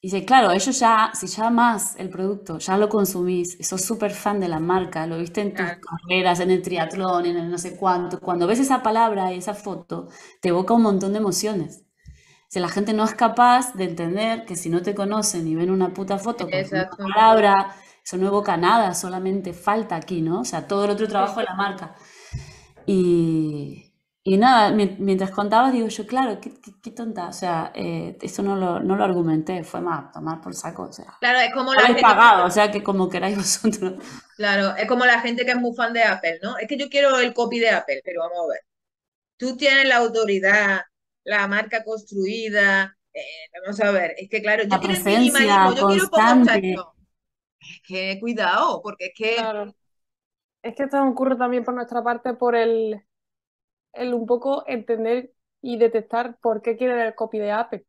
Y dice, claro, ellos ya, si ya más el producto, ya lo consumís, sos súper fan de la marca, lo viste en tus carreras, en el triatlón, en el no sé cuánto, cuando ves esa palabra y esa foto, te evoca un montón de emociones. Si la gente no es capaz de entender que si no te conocen y ven una puta foto con una palabra, eso no evoca nada, solamente falta aquí, ¿no? O sea, todo el otro trabajo de la marca. Y, y nada, mi- mientras contabas, digo yo, claro, qué, qué- qué tonta. O sea, eh, eso no lo, no lo argumenté, fue más tomar por saco. O sea, Claro, es como la habéis gente, pagado, o sea, que como queráis vosotros. claro, es como la gente que es muy fan de Apple, ¿no? Es que yo quiero el copy de Apple, pero vamos a ver. Tú tienes la autoridad, la marca construida, eh, vamos a ver, es que claro, yo La quiero minimalismo, yo quiero textos. Es que cuidado, porque es que Claro. Es que esto ocurre también por nuestra parte por el, el un poco entender y detectar por qué quiere el copy de Apple.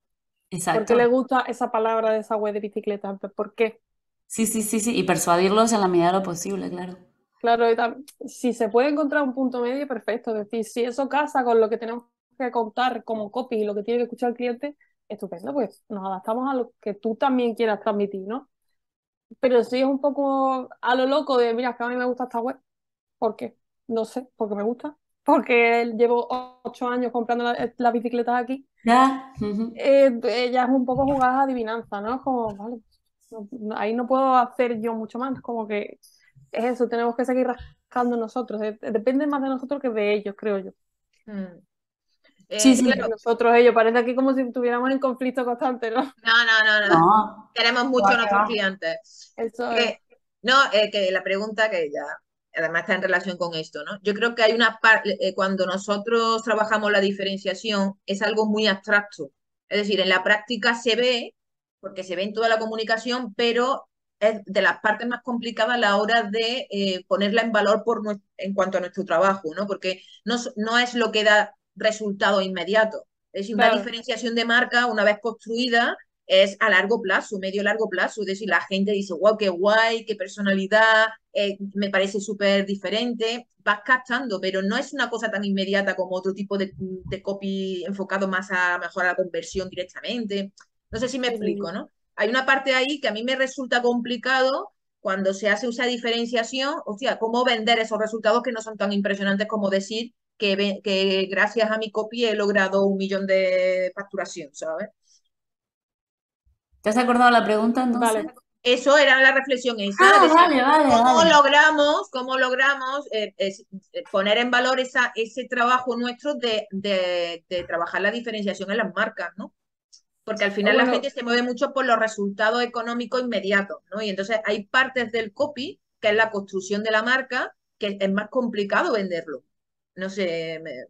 ¿Por Exacto. qué le gusta esa palabra de esa web de bicicleta? ¿Por qué? Sí, sí, sí, sí. Y persuadirlos en la medida de lo posible, claro. Claro, y tam- si se puede encontrar un punto medio, perfecto. Es decir, si eso casa con lo que tenemos que contar como copy y lo que tiene que escuchar el cliente, estupendo, pues nos adaptamos a lo que tú también quieras transmitir, ¿no? Pero si es un poco a lo loco de, mira, es que a mí me gusta esta web, ¿por qué? No sé, porque me gusta, porque llevo ocho años comprando la- las bicicletas aquí, Ya. eh, eh, ya es un poco jugada adivinanza, ¿no? Es como, vale, no- ahí no puedo hacer yo mucho más, como que es eso, tenemos que seguir rascando nosotros, eh, depende más de nosotros que de ellos, creo yo. mm, eh, Sí, sí. claro, Nosotros, ellos, parece aquí como si estuviéramos en conflicto constante, ¿no? no, no, no, no, No. queremos mucho a nuestros clientes. Eso es. No, eh, que la pregunta que ya además está en relación con esto, ¿no? Yo creo que hay una parte, cuando nosotros trabajamos la diferenciación, es algo muy abstracto. Es decir, en la práctica se ve, porque se ve en toda la comunicación, pero es de las partes más complicadas a la hora de eh, ponerla en valor por en cuanto a nuestro trabajo, ¿no? Porque no, no es lo que da resultado inmediato. Es decir, una diferenciación de marca, una vez construida, es a largo plazo, medio largo plazo. Es decir, la gente dice, wow, qué guay, qué personalidad, eh, me parece súper diferente. Vas captando, pero no es una cosa tan inmediata como otro tipo de, de copy enfocado más a mejorar la conversión directamente. No sé si me explico. ¿no? Hay una parte ahí que a mí me resulta complicado cuando se hace esa diferenciación, hostia, cómo vender esos resultados que no son tan impresionantes como decir que, que gracias a mi copy he logrado un millón de facturación, ¿sabes? ¿Te has acordado la pregunta entonces? Vale. Eso era la reflexión esa, Ah, decir, vale, vale, ¿cómo vale. logramos, cómo logramos eh, eh, poner en valor esa, ese trabajo nuestro de, de- de trabajar la diferenciación en las marcas, ¿no? Porque al final la Bueno. gente se mueve mucho por los resultados económicos inmediatos, ¿no? Y entonces hay partes del copy, que es la construcción de la marca, que es más complicado venderlo. No sé, me-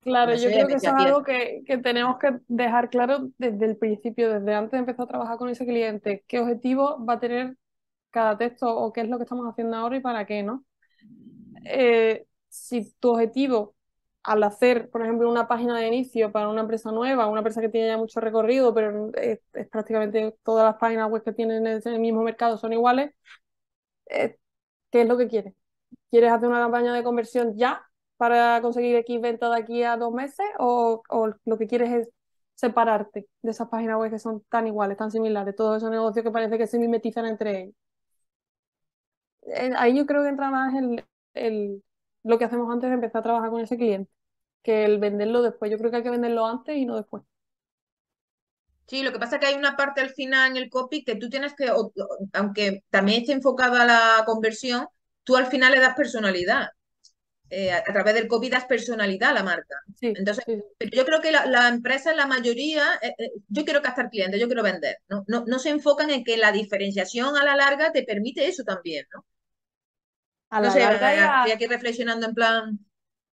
Claro, no yo creo que eso es algo que, que tenemos que dejar claro desde el principio, desde antes de empezar a trabajar con ese cliente, qué objetivo va a tener cada texto o qué es lo que estamos haciendo ahora y para qué, ¿no? Eh, si tu objetivo al hacer, por ejemplo, una página de inicio para una empresa nueva, una empresa que tiene ya mucho recorrido, pero es, es prácticamente todas las páginas web que tienen en el mismo mercado son iguales, eh, ¿qué es lo que quieres? ¿Quieres hacer una campaña de conversión ya para conseguir X venta de aquí a dos meses? ¿O, lo que quieres es separarte de esas páginas web que son tan iguales, tan similares, todos esos negocios que parece que se mimetizan entre ellos? Eh, Ahí yo creo que entra más el, el- lo que hacemos antes de empezar a trabajar con ese cliente, que el venderlo después. Yo creo que hay que venderlo antes y no después. Sí, lo que pasa es que hay una parte al final en el copy que tú tienes que, aunque también esté enfocada a la conversión, tú al final le das personalidad. Eh, a, a través del copy das personalidad a la marca. Sí, Entonces, sí, pero yo creo que la, la empresa, la mayoría, eh, eh, yo quiero captar clientes, yo quiero vender, ¿no? No, no se enfocan en que la diferenciación a la larga te permite eso también, ¿no? a No la sé, larga estoy aquí reflexionando en plan,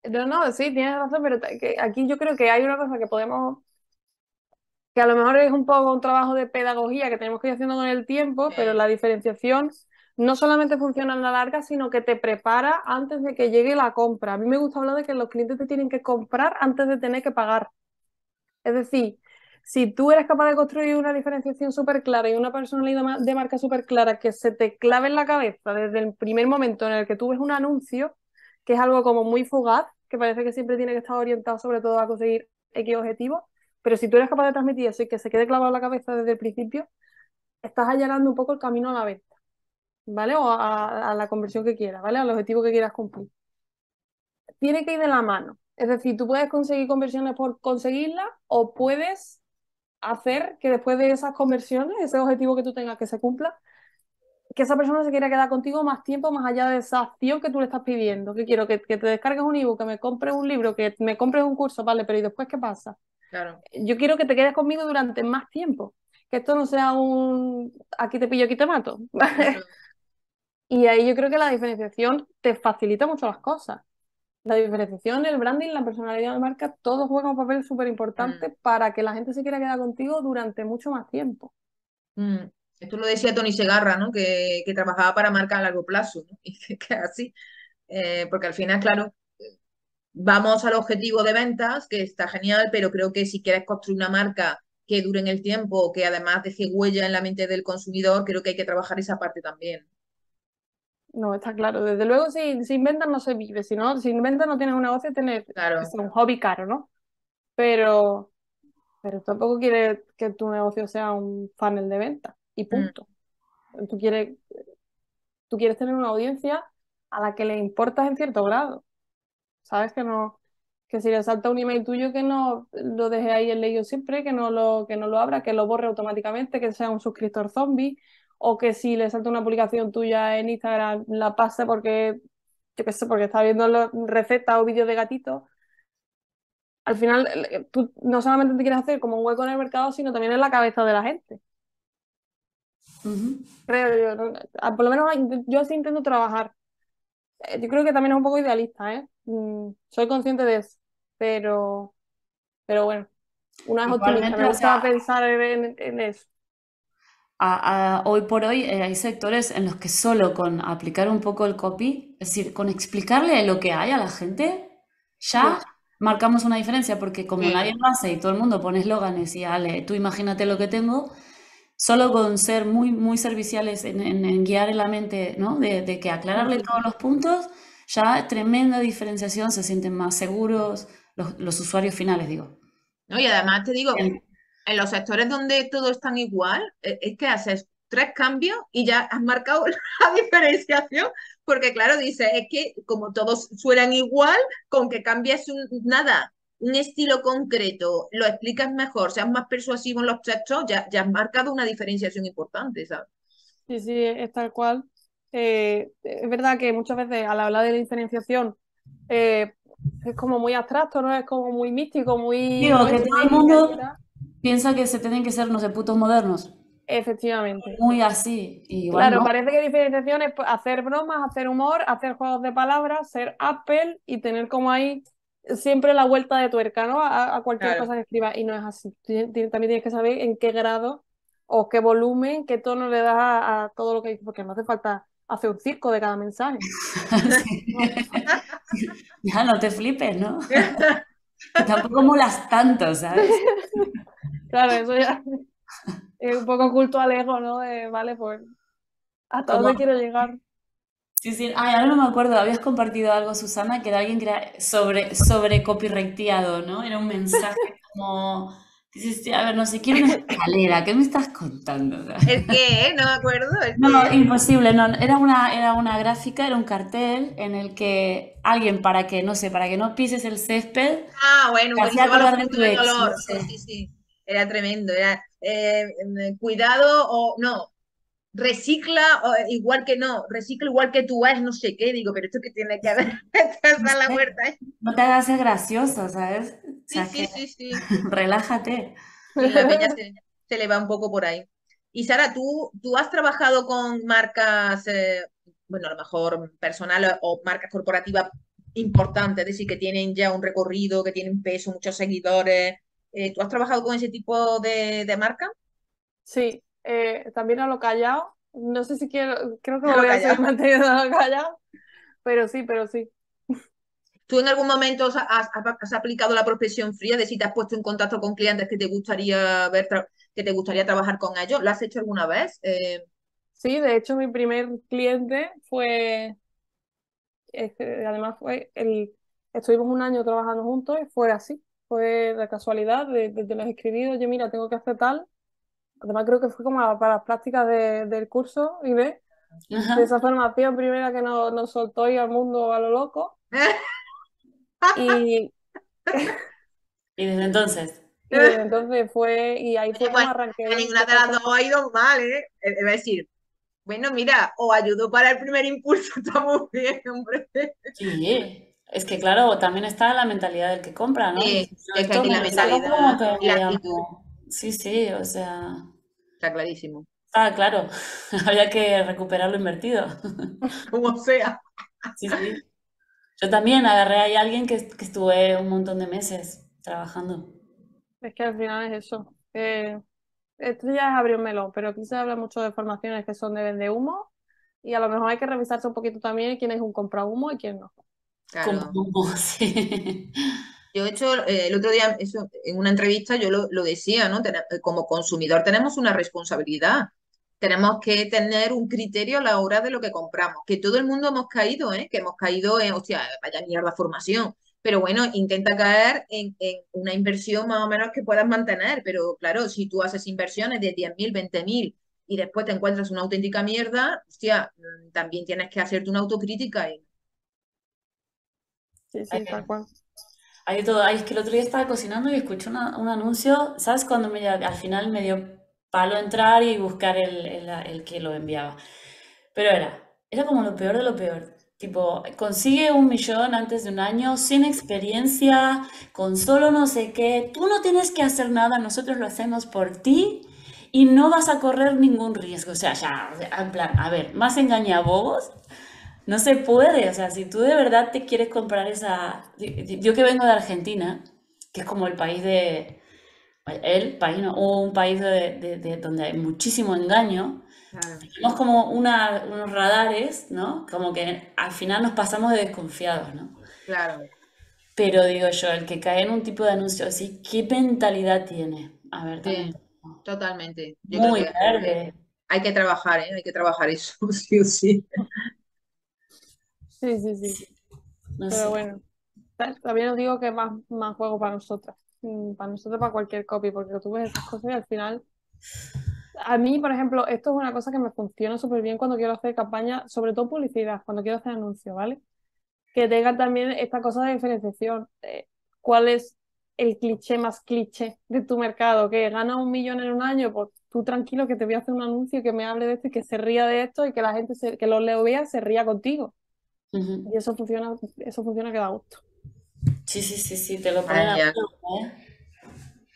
No, no, sí, tienes razón, pero que aquí yo creo que hay una cosa que podemos, que a lo mejor es un poco un trabajo de pedagogía que tenemos que ir haciendo con el tiempo, Sí. pero la diferenciación no solamente funciona en la larga, sino que te prepara antes de que llegue la compra. A mí me gusta hablar de que los clientes te tienen que comprar antes de tener que pagar. Es decir, si tú eres capaz de construir una diferenciación súper clara y una personalidad de marca súper clara que se te clave en la cabeza desde el primer momento en el que tú ves un anuncio, que es algo como muy fugaz, que parece que siempre tiene que estar orientado sobre todo a conseguir X objetivos, pero si tú eres capaz de transmitir eso y que se quede clavado en la cabeza desde el principio, estás allanando un poco el camino a la venta, ¿vale? O a, a la conversión que quieras, ¿vale? Al objetivo que quieras cumplir. Tiene que ir de la mano. Es decir, tú puedes conseguir conversiones por conseguirlas o puedes hacer que después de esas conversiones, ese objetivo que tú tengas que se cumpla, que esa persona se quiera quedar contigo más tiempo, más allá de esa acción que tú le estás pidiendo. Que quiero que, te descargues un ebook, que me compres un libro, que me compres un curso, vale, pero ¿y después qué pasa? Claro. Yo quiero que te quedes conmigo durante más tiempo. Que esto no sea un aquí te pillo, aquí te mato. y ahí yo creo que la diferenciación te facilita mucho las cosas. La diferenciación, el branding, la personalidad de marca, todo juega un papel súper importante Mm. para que la gente se quiera quedar contigo durante mucho más tiempo. Mm. Esto lo decía Tony Segarra, ¿no? Que, que trabajaba para marca a largo plazo, ¿no? Y que, que así, Eh, porque al final, claro, vamos al objetivo de ventas, que está genial, pero creo que si quieres construir una marca que dure en el tiempo, que además deje huella en la mente del consumidor, creo que hay que trabajar esa parte también. No, está claro. Desde luego, si, si inventas no se vive. Si no, si inventas no tienes un negocio, tienes Claro. es un hobby caro, ¿no? Pero, pero tampoco quieres que tu negocio sea un funnel de venta y punto. Tú quieres, tú quieres tener una audiencia a la que le importas en cierto grado. Sabes que no, que si le salta un email tuyo, que no lo deje ahí en leído siempre, que no lo, que no lo abra, que lo borre automáticamente, que sea un suscriptor zombie, o que si le salta una publicación tuya en Instagram, la pase porque, yo qué sé, porque está viendo recetas o vídeos de gatitos. Al final, eh, tú no solamente te quieres hacer como un hueco en el mercado, sino también en la cabeza de la gente. Creo yo. Ah, por lo menos yo así intento trabajar. Eh, Yo creo que también es un poco idealista, ¿eh? Mm, soy consciente de eso, pero, pero bueno, una vez optimista, me gusta pensar en, en eso. A- a- hoy por hoy eh, hay sectores en los que solo con aplicar un poco el copy, es decir, con explicarle lo que hay a la gente, ya Sí. marcamos una diferencia, porque como Sí. nadie lo hace y todo el mundo pone eslóganes y ale, tú imagínate lo que tengo, solo con ser muy, muy serviciales en, en- en guiar en la mente, ¿no? De, de que aclararle Ujú. todos los puntos, ya tremenda diferenciación, se sienten más seguros los, los usuarios finales, digo. ¿no? Y además te digo, En- los sectores donde todo es tan igual, eh, es que haces tres cambios y ya has marcado la diferenciación, porque claro, dices, es que como todos suenan igual, con que cambies un, nada, un estilo concreto, lo explicas mejor, seas más persuasivo en los textos, ya, ya has marcado una diferenciación importante, ¿sabes? Sí, sí, es tal cual. Eh, es verdad que muchas veces al hablar de la diferenciación eh, es como muy abstracto, ¿no? Es como muy místico, muy... Digo, que todo el mundo. Piensa que se tienen que ser, no sé, putos modernos. Efectivamente. Muy así. Y igual Claro, no. parece que diferenciación es pues, hacer bromas, hacer humor, hacer juegos de palabras, ser Apple y tener como ahí siempre la vuelta de tuerca, ¿no? A, a cualquier Claro. cosa que escribas. Y no es así. También tienes que saber en qué grado o qué volumen, qué tono le das a, a todo lo que dices, porque no hace falta hacer un circo de cada mensaje. Sí. Ya no te flipes, ¿no? Tampoco molas tanto, ¿sabes? Claro, eso ya es un poco culto al ego, ¿no? De, vale, pues hasta dónde quiero llegar. Sí, sí. Ay, ahora no me acuerdo. Habías compartido algo, Susana, que era alguien que era sobre, sobre copyrighteado, ¿no? Era un mensaje como... Dices, a ver, no sé, quiero una escalera. ¿Qué me estás contando? ¿El qué? No me acuerdo. ¿El No, imposible, no. Era una, era una gráfica, era un cartel en el que alguien para que, no sé, para que no pises el césped, Ah, bueno, hacía acordar de tu ex, dolor. no Sí, sé. sí, sí. Era tremendo. Era eh, eh, cuidado o no. Recicla o, igual que no. Recicla igual que tú es, no sé qué. Digo, pero esto que tiene que ver. Esta es la sé. huerta. ¿eh? no te hagas gracioso, ¿sabes? O Sí, sea, sí, que sí, sí. relájate. Sí, la peña se, se le va un poco por ahí. Y Sara, ¿tú, tú has trabajado con marcas, eh, bueno, a lo mejor personales o marcas corporativas importantes, es decir, que tienen ya un recorrido, que tienen peso, muchos seguidores. Eh, ¿tú has trabajado con ese tipo de, de marca? Sí, eh, también a lo callado. No sé si quiero, creo que lo voy a callado. manteniendo a lo callado, pero sí, pero sí. ¿Tú en algún momento has, has- has aplicado la prospección fría, es decir, te has puesto en contacto con clientes que te gustaría ver, que te gustaría trabajar con ellos? ¿Lo has hecho alguna vez? Eh, Sí, de hecho mi primer cliente fue, es que además fue el, estuvimos un año trabajando juntos y fue así, fue de casualidad, de, de, de les escribí, oye, mira, tengo que hacer tal. Además creo que fue como para las prácticas de- del curso y de, esa formación primera que nos, nos soltó y al mundo a lo loco. Y, Y desde entonces, Y desde entonces fue, y ahí fue como Bueno, arranqué. a ninguna de las dos ha ido mal, ¿eh? Es es decir, bueno, mira, o ayudó para el primer impulso, está muy bien, hombre. Sí, es que claro, también está la mentalidad del que compra, ¿no? Sí, Dices, "No, es que aquí la mentalidad como que y la me actitud. llamo". Sí, sí, o sea, Está clarísimo. ah, claro, había que recuperar lo invertido. Como sea. Sí, sí. Yo también agarré ahí a alguien que, que estuve un montón de meses trabajando. Es que al final es eso. Eh, esto ya es abrir un melón, pero aquí se habla mucho de formaciones que son de vende humo y a lo mejor hay que revisarse un poquito también quién es un compra humo y quién no. Claro. Sí. Yo he hecho, eh, el otro día, eso, en una entrevista, yo lo, lo decía, ¿no? Como consumidor tenemos una responsabilidad. Tenemos que tener un criterio a la hora de lo que compramos. Que todo el mundo hemos caído, ¿eh? Que hemos caído en, hostia, vaya mierda formación. Pero bueno, intenta caer en, en una inversión más o menos que puedas mantener. Pero claro, si tú haces inversiones de 10.000, 20.000 y después te encuentras una auténtica mierda, hostia, mm, también tienes que hacerte una autocrítica. Y, Sí, sí, tal cual. Hay de todo. Ay, es que el otro día estaba cocinando y escuché una- un anuncio, ¿sabes? Cuando me, al final me dio palo entrar y buscar el, el- el que lo enviaba. Pero era, era como lo peor de lo peor. Tipo, consigue un millón antes de un año, sin experiencia, con solo no sé qué. Tú no tienes que hacer nada, nosotros lo hacemos por ti y no vas a correr ningún riesgo. O sea, ya, en plan, a ver, más engañabobos. No se puede, o sea, si tú de verdad te quieres comprar esa... Yo que vengo de Argentina, que es como el país de... El país, no, un país de, de- de donde hay muchísimo engaño, claro. tenemos como una- unos radares, ¿no? Como que al final nos pasamos de desconfiados, ¿no? Claro. Pero digo yo, el que cae en un tipo de anuncio así, ¿qué mentalidad tiene? A ver, Sí. Totalmente. Yo creo muy que verde. hay que trabajar, ¿eh? Hay que trabajar eso, sí o sí. Sí, sí, sí. No Pero sé. bueno, ta- también os digo que es más, más juego para nosotras. Mm, Para nosotros, para cualquier copy, porque tú ves esas cosas y al final. A mí, por ejemplo, esto es una cosa que me funciona súper bien cuando quiero hacer campaña, sobre todo publicidad, cuando quiero hacer anuncios, ¿vale? Que tengan también esta cosa de diferenciación. eh, ¿cuál es el cliché más cliché de tu mercado? ¿Que gana un millón en un año? Pues tú tranquilo que te voy a hacer un anuncio que me hable de esto y que se ría de esto y que la gente se- que lo leo vea se ría contigo. Y eso funciona, eso funciona que da gusto. Sí, sí, sí, sí, te lo ponen a prueba, ¿eh?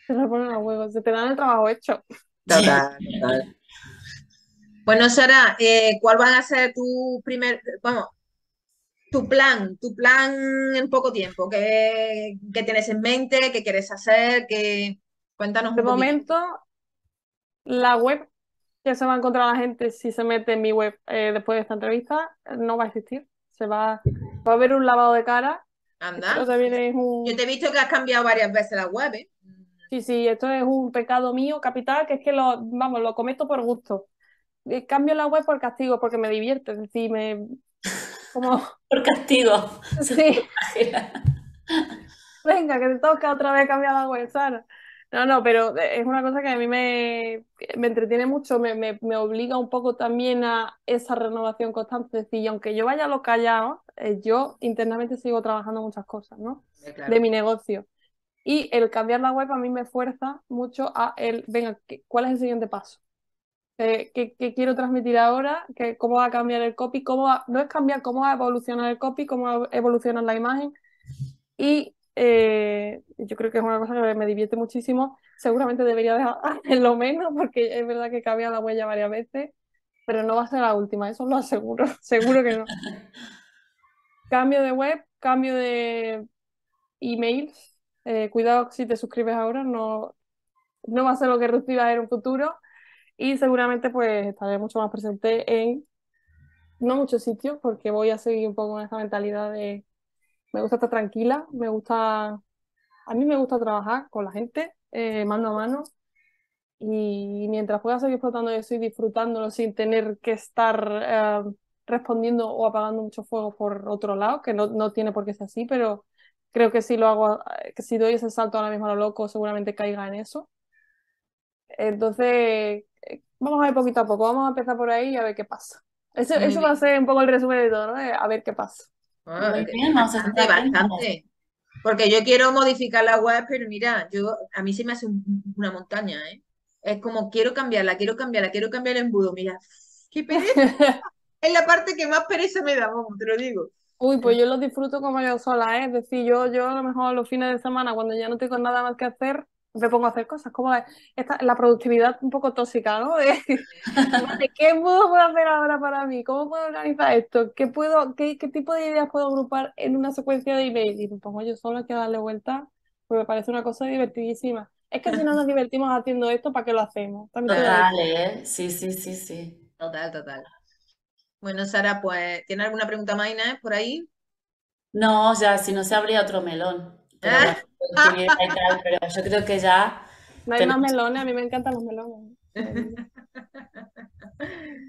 Se lo ponen a huevos, se te dan el trabajo hecho. Total, total. Bueno, Sara, eh, ¿cuál van a ser tu primer, vamos, tu plan, tu plan en poco tiempo? ¿Qué, qué tienes en mente? ¿Qué quieres hacer? ¿Qué... Cuéntanos De un poquito. momento, la web que se va a encontrar la gente si se mete en mi web eh, después de esta entrevista no va a existir. Se va, va a haber un lavado de cara. Esto Anda. también es un, Yo te he visto que has cambiado varias veces la web, ¿eh? sí, sí, esto es un pecado mío capital, que es que lo, vamos, lo cometo por gusto. Eh, Cambio la web por castigo, porque me divierte, es decir, me, como, Por castigo. sí. Venga, que te toca otra vez cambiar la web, Sara. No, no, pero es una cosa que a mí me, me entretiene mucho, me, me, me obliga un poco también a esa renovación constante. Es decir, aunque yo vaya a lo callado, eh, yo internamente sigo trabajando muchas cosas, ¿no? Eh, claro. De mi negocio. Y el cambiar la web a mí me fuerza mucho a el, venga, ¿qué- ¿cuál es el siguiente paso? Eh, ¿qué, qué quiero transmitir ahora? ¿Qué- ¿Cómo va a cambiar el copy? ¿Cómo va- no es cambiar, cómo va a evolucionar el copy, cómo va a evolucionar la imagen. Y eh, yo creo que es una cosa que me divierte muchísimo. Seguramente debería dejar lo menos, porque es verdad que cambiado la huella varias veces, pero no va a ser la última, eso lo aseguro, seguro que no. Cambio de web, cambio de emails. Eh, cuidado si te suscribes ahora, no, no va a ser lo que recibas en un futuro. Y seguramente pues estaré mucho más presente en no muchos sitios, porque voy a seguir un poco con esa mentalidad de me gusta estar tranquila, me gusta, a mí me gusta trabajar con la gente, eh, mano a mano, y mientras pueda seguir explotando eso y disfrutándolo sin tener que estar eh, respondiendo o apagando mucho fuego por otro lado, que no, no tiene por qué ser así, pero creo que si lo hago, eh, que si doy ese salto ahora mismo a lo loco, seguramente caiga en eso. Entonces, vamos a ver poquito a poco, vamos a empezar por ahí y a ver qué pasa. Eso, eso va a ser un poco el resumen de todo, ¿no? A ver qué pasa. Ah, Muy que- bien, vamos a bastante, estar atentos. bastante. Porque yo quiero modificar la web, pero mira, yo a mí se me hace un- una montaña, ¿eh? Es como quiero cambiarla, quiero cambiarla, quiero cambiar el embudo. Mira, qué pereza. Es la parte que más pereza me da, vamos, te lo digo. Uy, pues yo lo disfruto como yo sola, ¿eh? Es decir, yo, yo a lo mejor los fines de semana, cuando ya no tengo nada más que hacer, me pongo a hacer cosas, como la, esta, la productividad un poco tóxica, ¿no? De, vale, ¿qué puedo hacer ahora para mí? ¿Cómo puedo organizar esto? ¿Qué puedo, qué, qué tipo de ideas puedo agrupar en una secuencia de email? Y me pongo yo sola que darle vuelta, pues me parece una cosa divertidísima. Es que si no nos divertimos haciendo esto, ¿para qué lo hacemos? También. Total, ¿eh? Sí, sí, sí, sí. Total, total. Bueno, Sara, pues, ¿tiene alguna pregunta más, Inés, por ahí? No, ya, si no se abría otro melón. Pero y tal, pero yo creo que ya. No hay más melones, a mí me encantan los melones.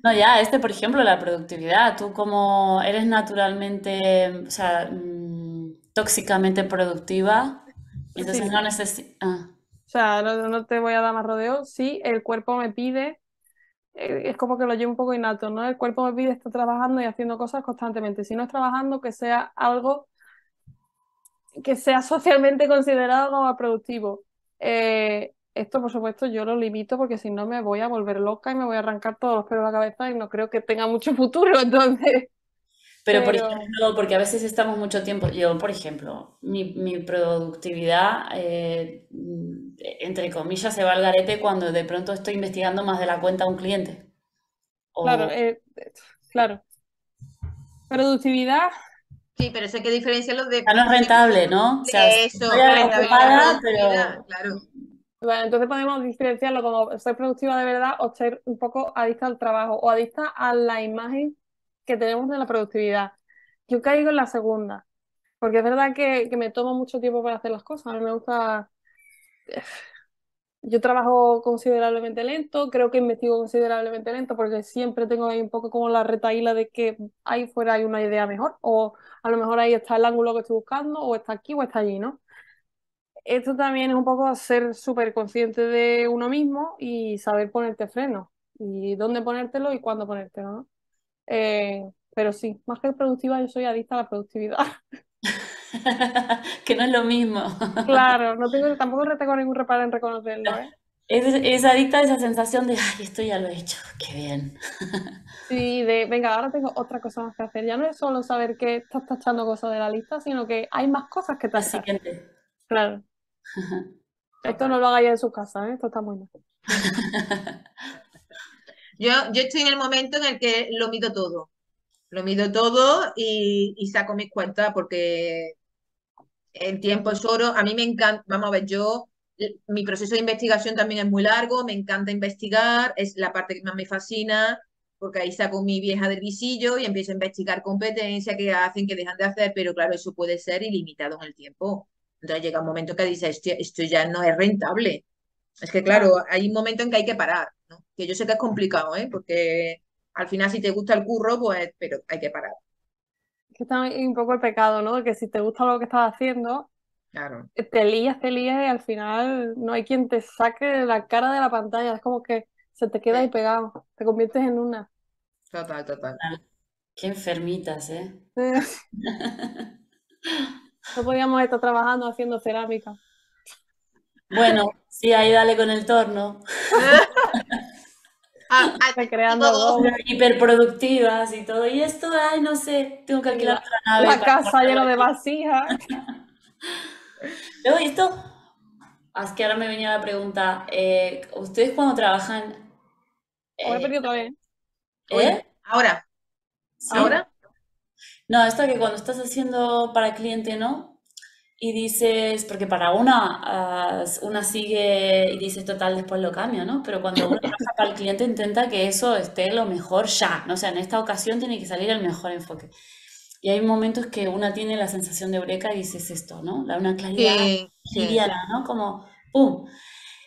No, ya, este, por ejemplo, la productividad. Tú como eres naturalmente, o sea, mm, tóxicamente productiva, entonces Sí. no necesitas... O sea, no, no te voy a dar más rodeo. Sí, el cuerpo me pide, eh, es como que lo llevo un poco innato, ¿no? El cuerpo me pide estar trabajando y haciendo cosas constantemente. Si no es trabajando, que sea algo que sea socialmente considerado como productivo. Eh, esto, por supuesto, yo lo limito porque si no me voy a volver loca y me voy a arrancar todos los pelos de la cabeza y no creo que tenga mucho futuro. Entonces, Pero, por ejemplo, porque a veces estamos mucho tiempo, yo, por ejemplo, mi, mi productividad, eh, entre comillas, se va al garete cuando de pronto estoy investigando más de la cuenta a un cliente. O- claro, eh, claro. Productividad, Sí, pero eso hay que diferenciarlo de... ya no es rentable, ¿no? O sea, Eso, rentabilidad, pero claro. Bueno, entonces podemos diferenciarlo como ser productiva de verdad o ser un poco adicta al trabajo o adicta a la imagen que tenemos de la productividad. Yo caigo en la segunda, porque es verdad que, que me tomo mucho tiempo para hacer las cosas. A mí me gusta... Yo trabajo considerablemente lento, creo que investigo considerablemente lento porque siempre tengo ahí un poco como la retaíla de que ahí fuera hay una idea mejor o a lo mejor ahí está el ángulo que estoy buscando o está aquí o está allí, ¿no? Esto también es un poco ser súper consciente de uno mismo y saber ponerte freno y dónde ponértelo y cuándo ponértelo, ¿no? Eh, pero sí, más que productiva, yo soy adicta a la productividad. que no es lo mismo. Claro, no tengo, tampoco tengo ningún reparo en reconocerlo, ¿eh? Es, es adicta a esa sensación de, ay, esto ya lo he hecho, qué bien. Sí, de, venga, ahora tengo otra cosa más que hacer. Ya no es solo saber que estás tachando cosas de la lista, sino que hay más cosas que La tachar. siguiente. Claro. Esto no lo hagáis en su casa, ¿eh? Esto está muy mal. Yo, yo estoy en el momento en el que lo mido todo. Lo mido todo y, y saco mis cuentas porque el tiempo es oro. A mí me encanta, vamos a ver, yo, mi proceso de investigación también es muy largo, me encanta investigar, es la parte que más me fascina, porque ahí saco mi vieja del visillo y empiezo a investigar competencias que hacen, que dejan de hacer, pero claro, eso puede ser ilimitado en el tiempo. Entonces llega un momento que dices, "Hostia, esto ya no es rentable. Es que claro, hay un momento en que hay que parar, ¿no? Que yo sé que es complicado, ¿eh? Porque al final si te gusta el curro, pues, pero hay que parar, Que está un poco el pecado, ¿no? Que si te gusta lo que estás haciendo, claro. te lías, te lías y al final no hay quien te saque de la cara de la pantalla. Es como que se te queda ahí pegado, te conviertes en una. Total, total. Qué enfermitas, ¿eh? No podíamos estar trabajando haciendo cerámica. Bueno, sí, ahí dale con el torno. Ah, ah, Recreando todo. Hiperproductivas y todo. Y esto, ay, no sé, tengo que alquilar otra nave La casa llena de vasijas. Luego, esto, es que ahora me venía la pregunta, eh, ¿ustedes cuando trabajan, O he eh, perdido otra vez. ¿eh? Ahora, ¿Sí? ahora. No, esto que cuando estás haciendo para cliente, ¿no? Y dices, porque para una, ah, una sigue y dices, total, después lo cambio, ¿no? Pero cuando uno trabaja para el cliente intenta que eso esté lo mejor ya, ¿no? O sea, en esta ocasión tiene que salir el mejor enfoque. Y hay momentos que una tiene la sensación de eureka y dices esto, ¿no? La una claridad Sí, sí, liviana, ¿no? Como, ¡pum!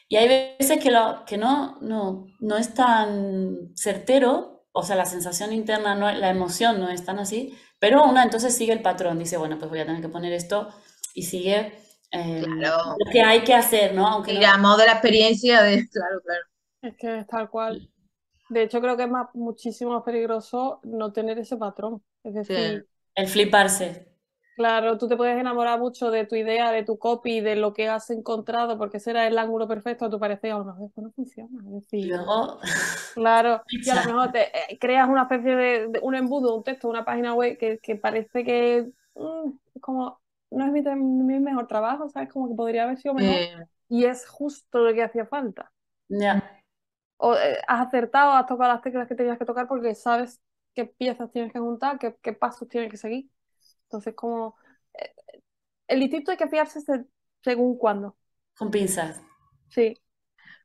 Y hay veces que, lo, que no, no, no es tan certero, o sea, la sensación interna, no, la emoción no es tan así, pero una entonces sigue el patrón, dice, bueno, pues voy a tener que poner esto y sigue eh, Claro. lo que hay que hacer, ¿no? Aunque no- Tiramos de la experiencia de, claro, claro. Es que es tal cual. De hecho, creo que es más, muchísimo más peligroso no tener ese patrón. Es decir, el fliparse. Claro, tú te puedes enamorar mucho de tu idea, de tu copy, de lo que has encontrado, porque ese era el ángulo perfecto a tu parecer, a lo mejor esto no funciona. Es decir, luego, claro, y a lo mejor te eh, creas una especie de, de un embudo, un texto, una página web que, que parece que mm, es como no es mi, mi mejor trabajo, ¿sabes? Como que podría haber sido mejor Eh, y es justo lo que hacía falta. ya, O eh, has acertado, has tocado las teclas que tenías que tocar porque sabes qué piezas tienes que juntar, qué, qué pasos tienes que seguir. Entonces, como eh, el distinto hay que fiarse se- según cuándo. con pinzas. Sí,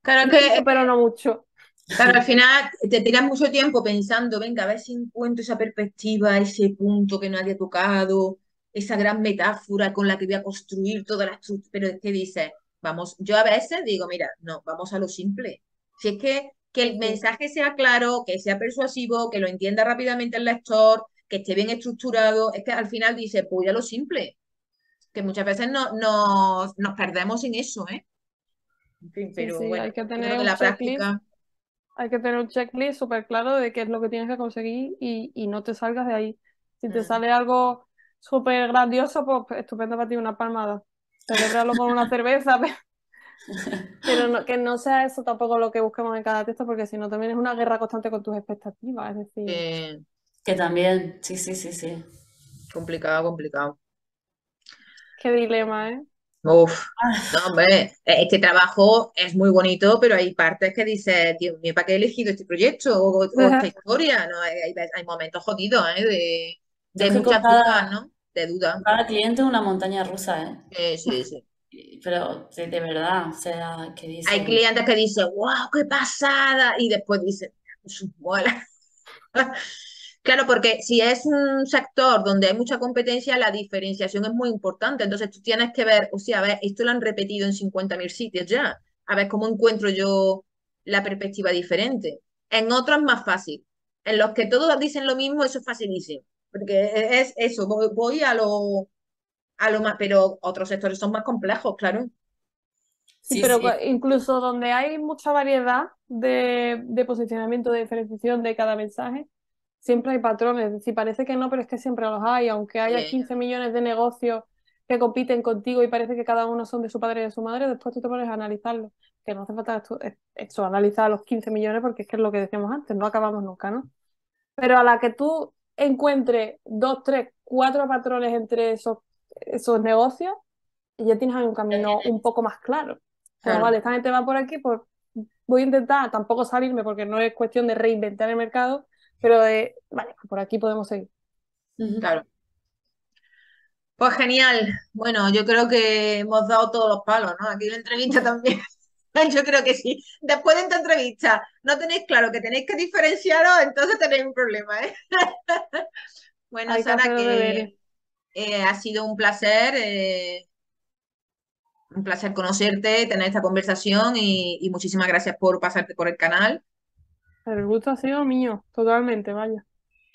claro que pero no mucho. Claro, al final te tiras mucho tiempo pensando, venga, a ver si encuentro esa perspectiva, ese punto que nadie ha tocado, esa gran metáfora con la que voy a construir toda la estructura. Pero es que dices, vamos, yo a veces digo, mira, no, vamos a lo simple. Si es que, que el mensaje sea claro, que sea persuasivo, que lo entienda rápidamente el lector, que esté bien estructurado, es que al final dice, pues voy a lo simple. Que muchas veces no, no- nos perdemos en eso, ¿eh? En fin, pero sí, bueno, hay que tener la práctica. hay que tener un checklist súper claro de qué es lo que tienes que conseguir y, y no te salgas de ahí. Si te Mm. sale algo súper grandioso, pues estupendo para ti, una palmada. Celebrarlo con una cerveza, pe- pero no- que no sea eso tampoco lo que busquemos en cada texto, porque si no también es una guerra constante con tus expectativas. Es decir, eh, Que también, sí, sí, sí, sí. complicado, complicado. qué dilema, ¿eh? Uf, Ah, no, hombre, este trabajo es muy bonito, pero hay partes que dices, Dios mío, ¿para qué he elegido este proyecto o, o esta historia? ¿no? Hay, hay- momentos jodidos, ¿eh? De, de muchas dudas, ¿no? De con cada cliente es una montaña rusa, ¿eh? Sí, sí. Y- Pero de, de verdad, o sea, que Hay clientes que dicen, wow, qué pasada, y después dicen, sus. Claro, porque si es un sector donde hay mucha competencia, la diferenciación es muy importante. Entonces tú tienes que ver, o sea, a ver, esto lo han repetido en 50.000 sitios ya. A ver cómo encuentro yo la perspectiva diferente. En otros es más fácil. En los que todos dicen lo mismo, eso es facilísimo. Porque es eso, voy, voy a lo, a lo más, pero otros sectores son más complejos, claro. Sí, sí, pero sí, incluso donde hay mucha variedad de, de posicionamiento, de diferenciación de cada mensaje, siempre hay patrones. Es decir, parece que no, pero es que siempre los hay. Aunque haya Eh, 15 millones de negocios que compiten contigo y parece que cada uno son de su padre y de su madre, después tú te pones a analizarlo. Que no hace falta esto, es- eso, analizar los 15 millones porque es que es lo que decíamos antes, no acabamos nunca, ¿no? Pero a la que tú encuentres dos, tres, cuatro patrones entre esos, esos negocios, ya tienes un camino un poco más claro. Claro. vale, esta gente va por aquí, pues voy a intentar tampoco salirme porque no es cuestión de reinventar el mercado, pero de, vale, por aquí podemos seguir. Claro. Pues genial. Bueno, yo creo que hemos dado todos los palos, ¿no? Aquí la entrevista también. Yo creo que sí. Después de esta entrevista no tenéis claro que tenéis que diferenciaros, entonces tenéis un problema, ¿eh? Bueno, Hay Sara, que eh, ha sido un placer, eh, un placer conocerte, tener esta conversación y, y muchísimas gracias por pasarte por el canal. El gusto ha sido mío, totalmente, vaya.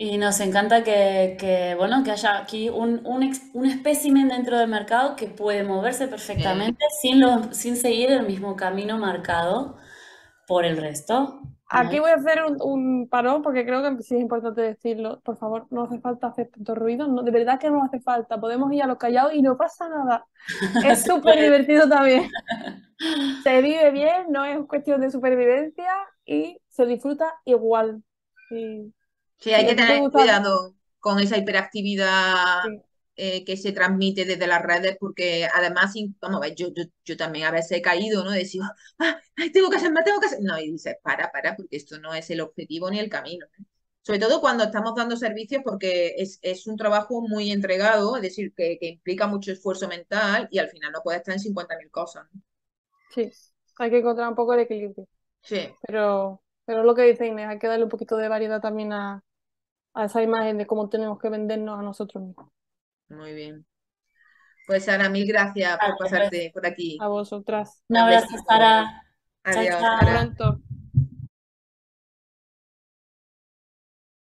Y nos encanta que, que, bueno, que haya aquí un, un, ex- un espécimen dentro del mercado que puede moverse perfectamente sin, lo- sin seguir el mismo camino marcado por el resto, Aquí voy a hacer un, un parón porque creo que sí es importante decirlo. Por favor, no hace falta hacer tanto ruido. No, de verdad que no hace falta. Podemos ir a los callados y no pasa nada. Es súper divertido también. Se vive bien, no es cuestión de supervivencia y se disfruta igual. Y Sí, hay que tener cuidado con esa hiperactividad sí, eh, que se transmite desde las redes, porque además, vamos a ver, yo, yo, yo también a veces he caído, ¿no? De decir, "Ah, ay, tengo que hacer más, tengo que hacer. No, y dices, para, para, porque esto no es el objetivo ni el camino. ¿eh? Sobre todo cuando estamos dando servicios, porque es, es un trabajo muy entregado, es decir, que, que implica mucho esfuerzo mental y al final no puedes estar en 50.000 cosas. ¿no? sí. Hay que encontrar un poco el equilibrio. Sí, Pero, pero lo que dice Inés, hay que darle un poquito de variedad también a, a esa imagen de cómo tenemos que vendernos a nosotros mismos. muy bien. Pues Sara, mil gracias por pasarte por aquí. A vosotras. un abrazo. Sara. Adiós, chao. Hasta pronto.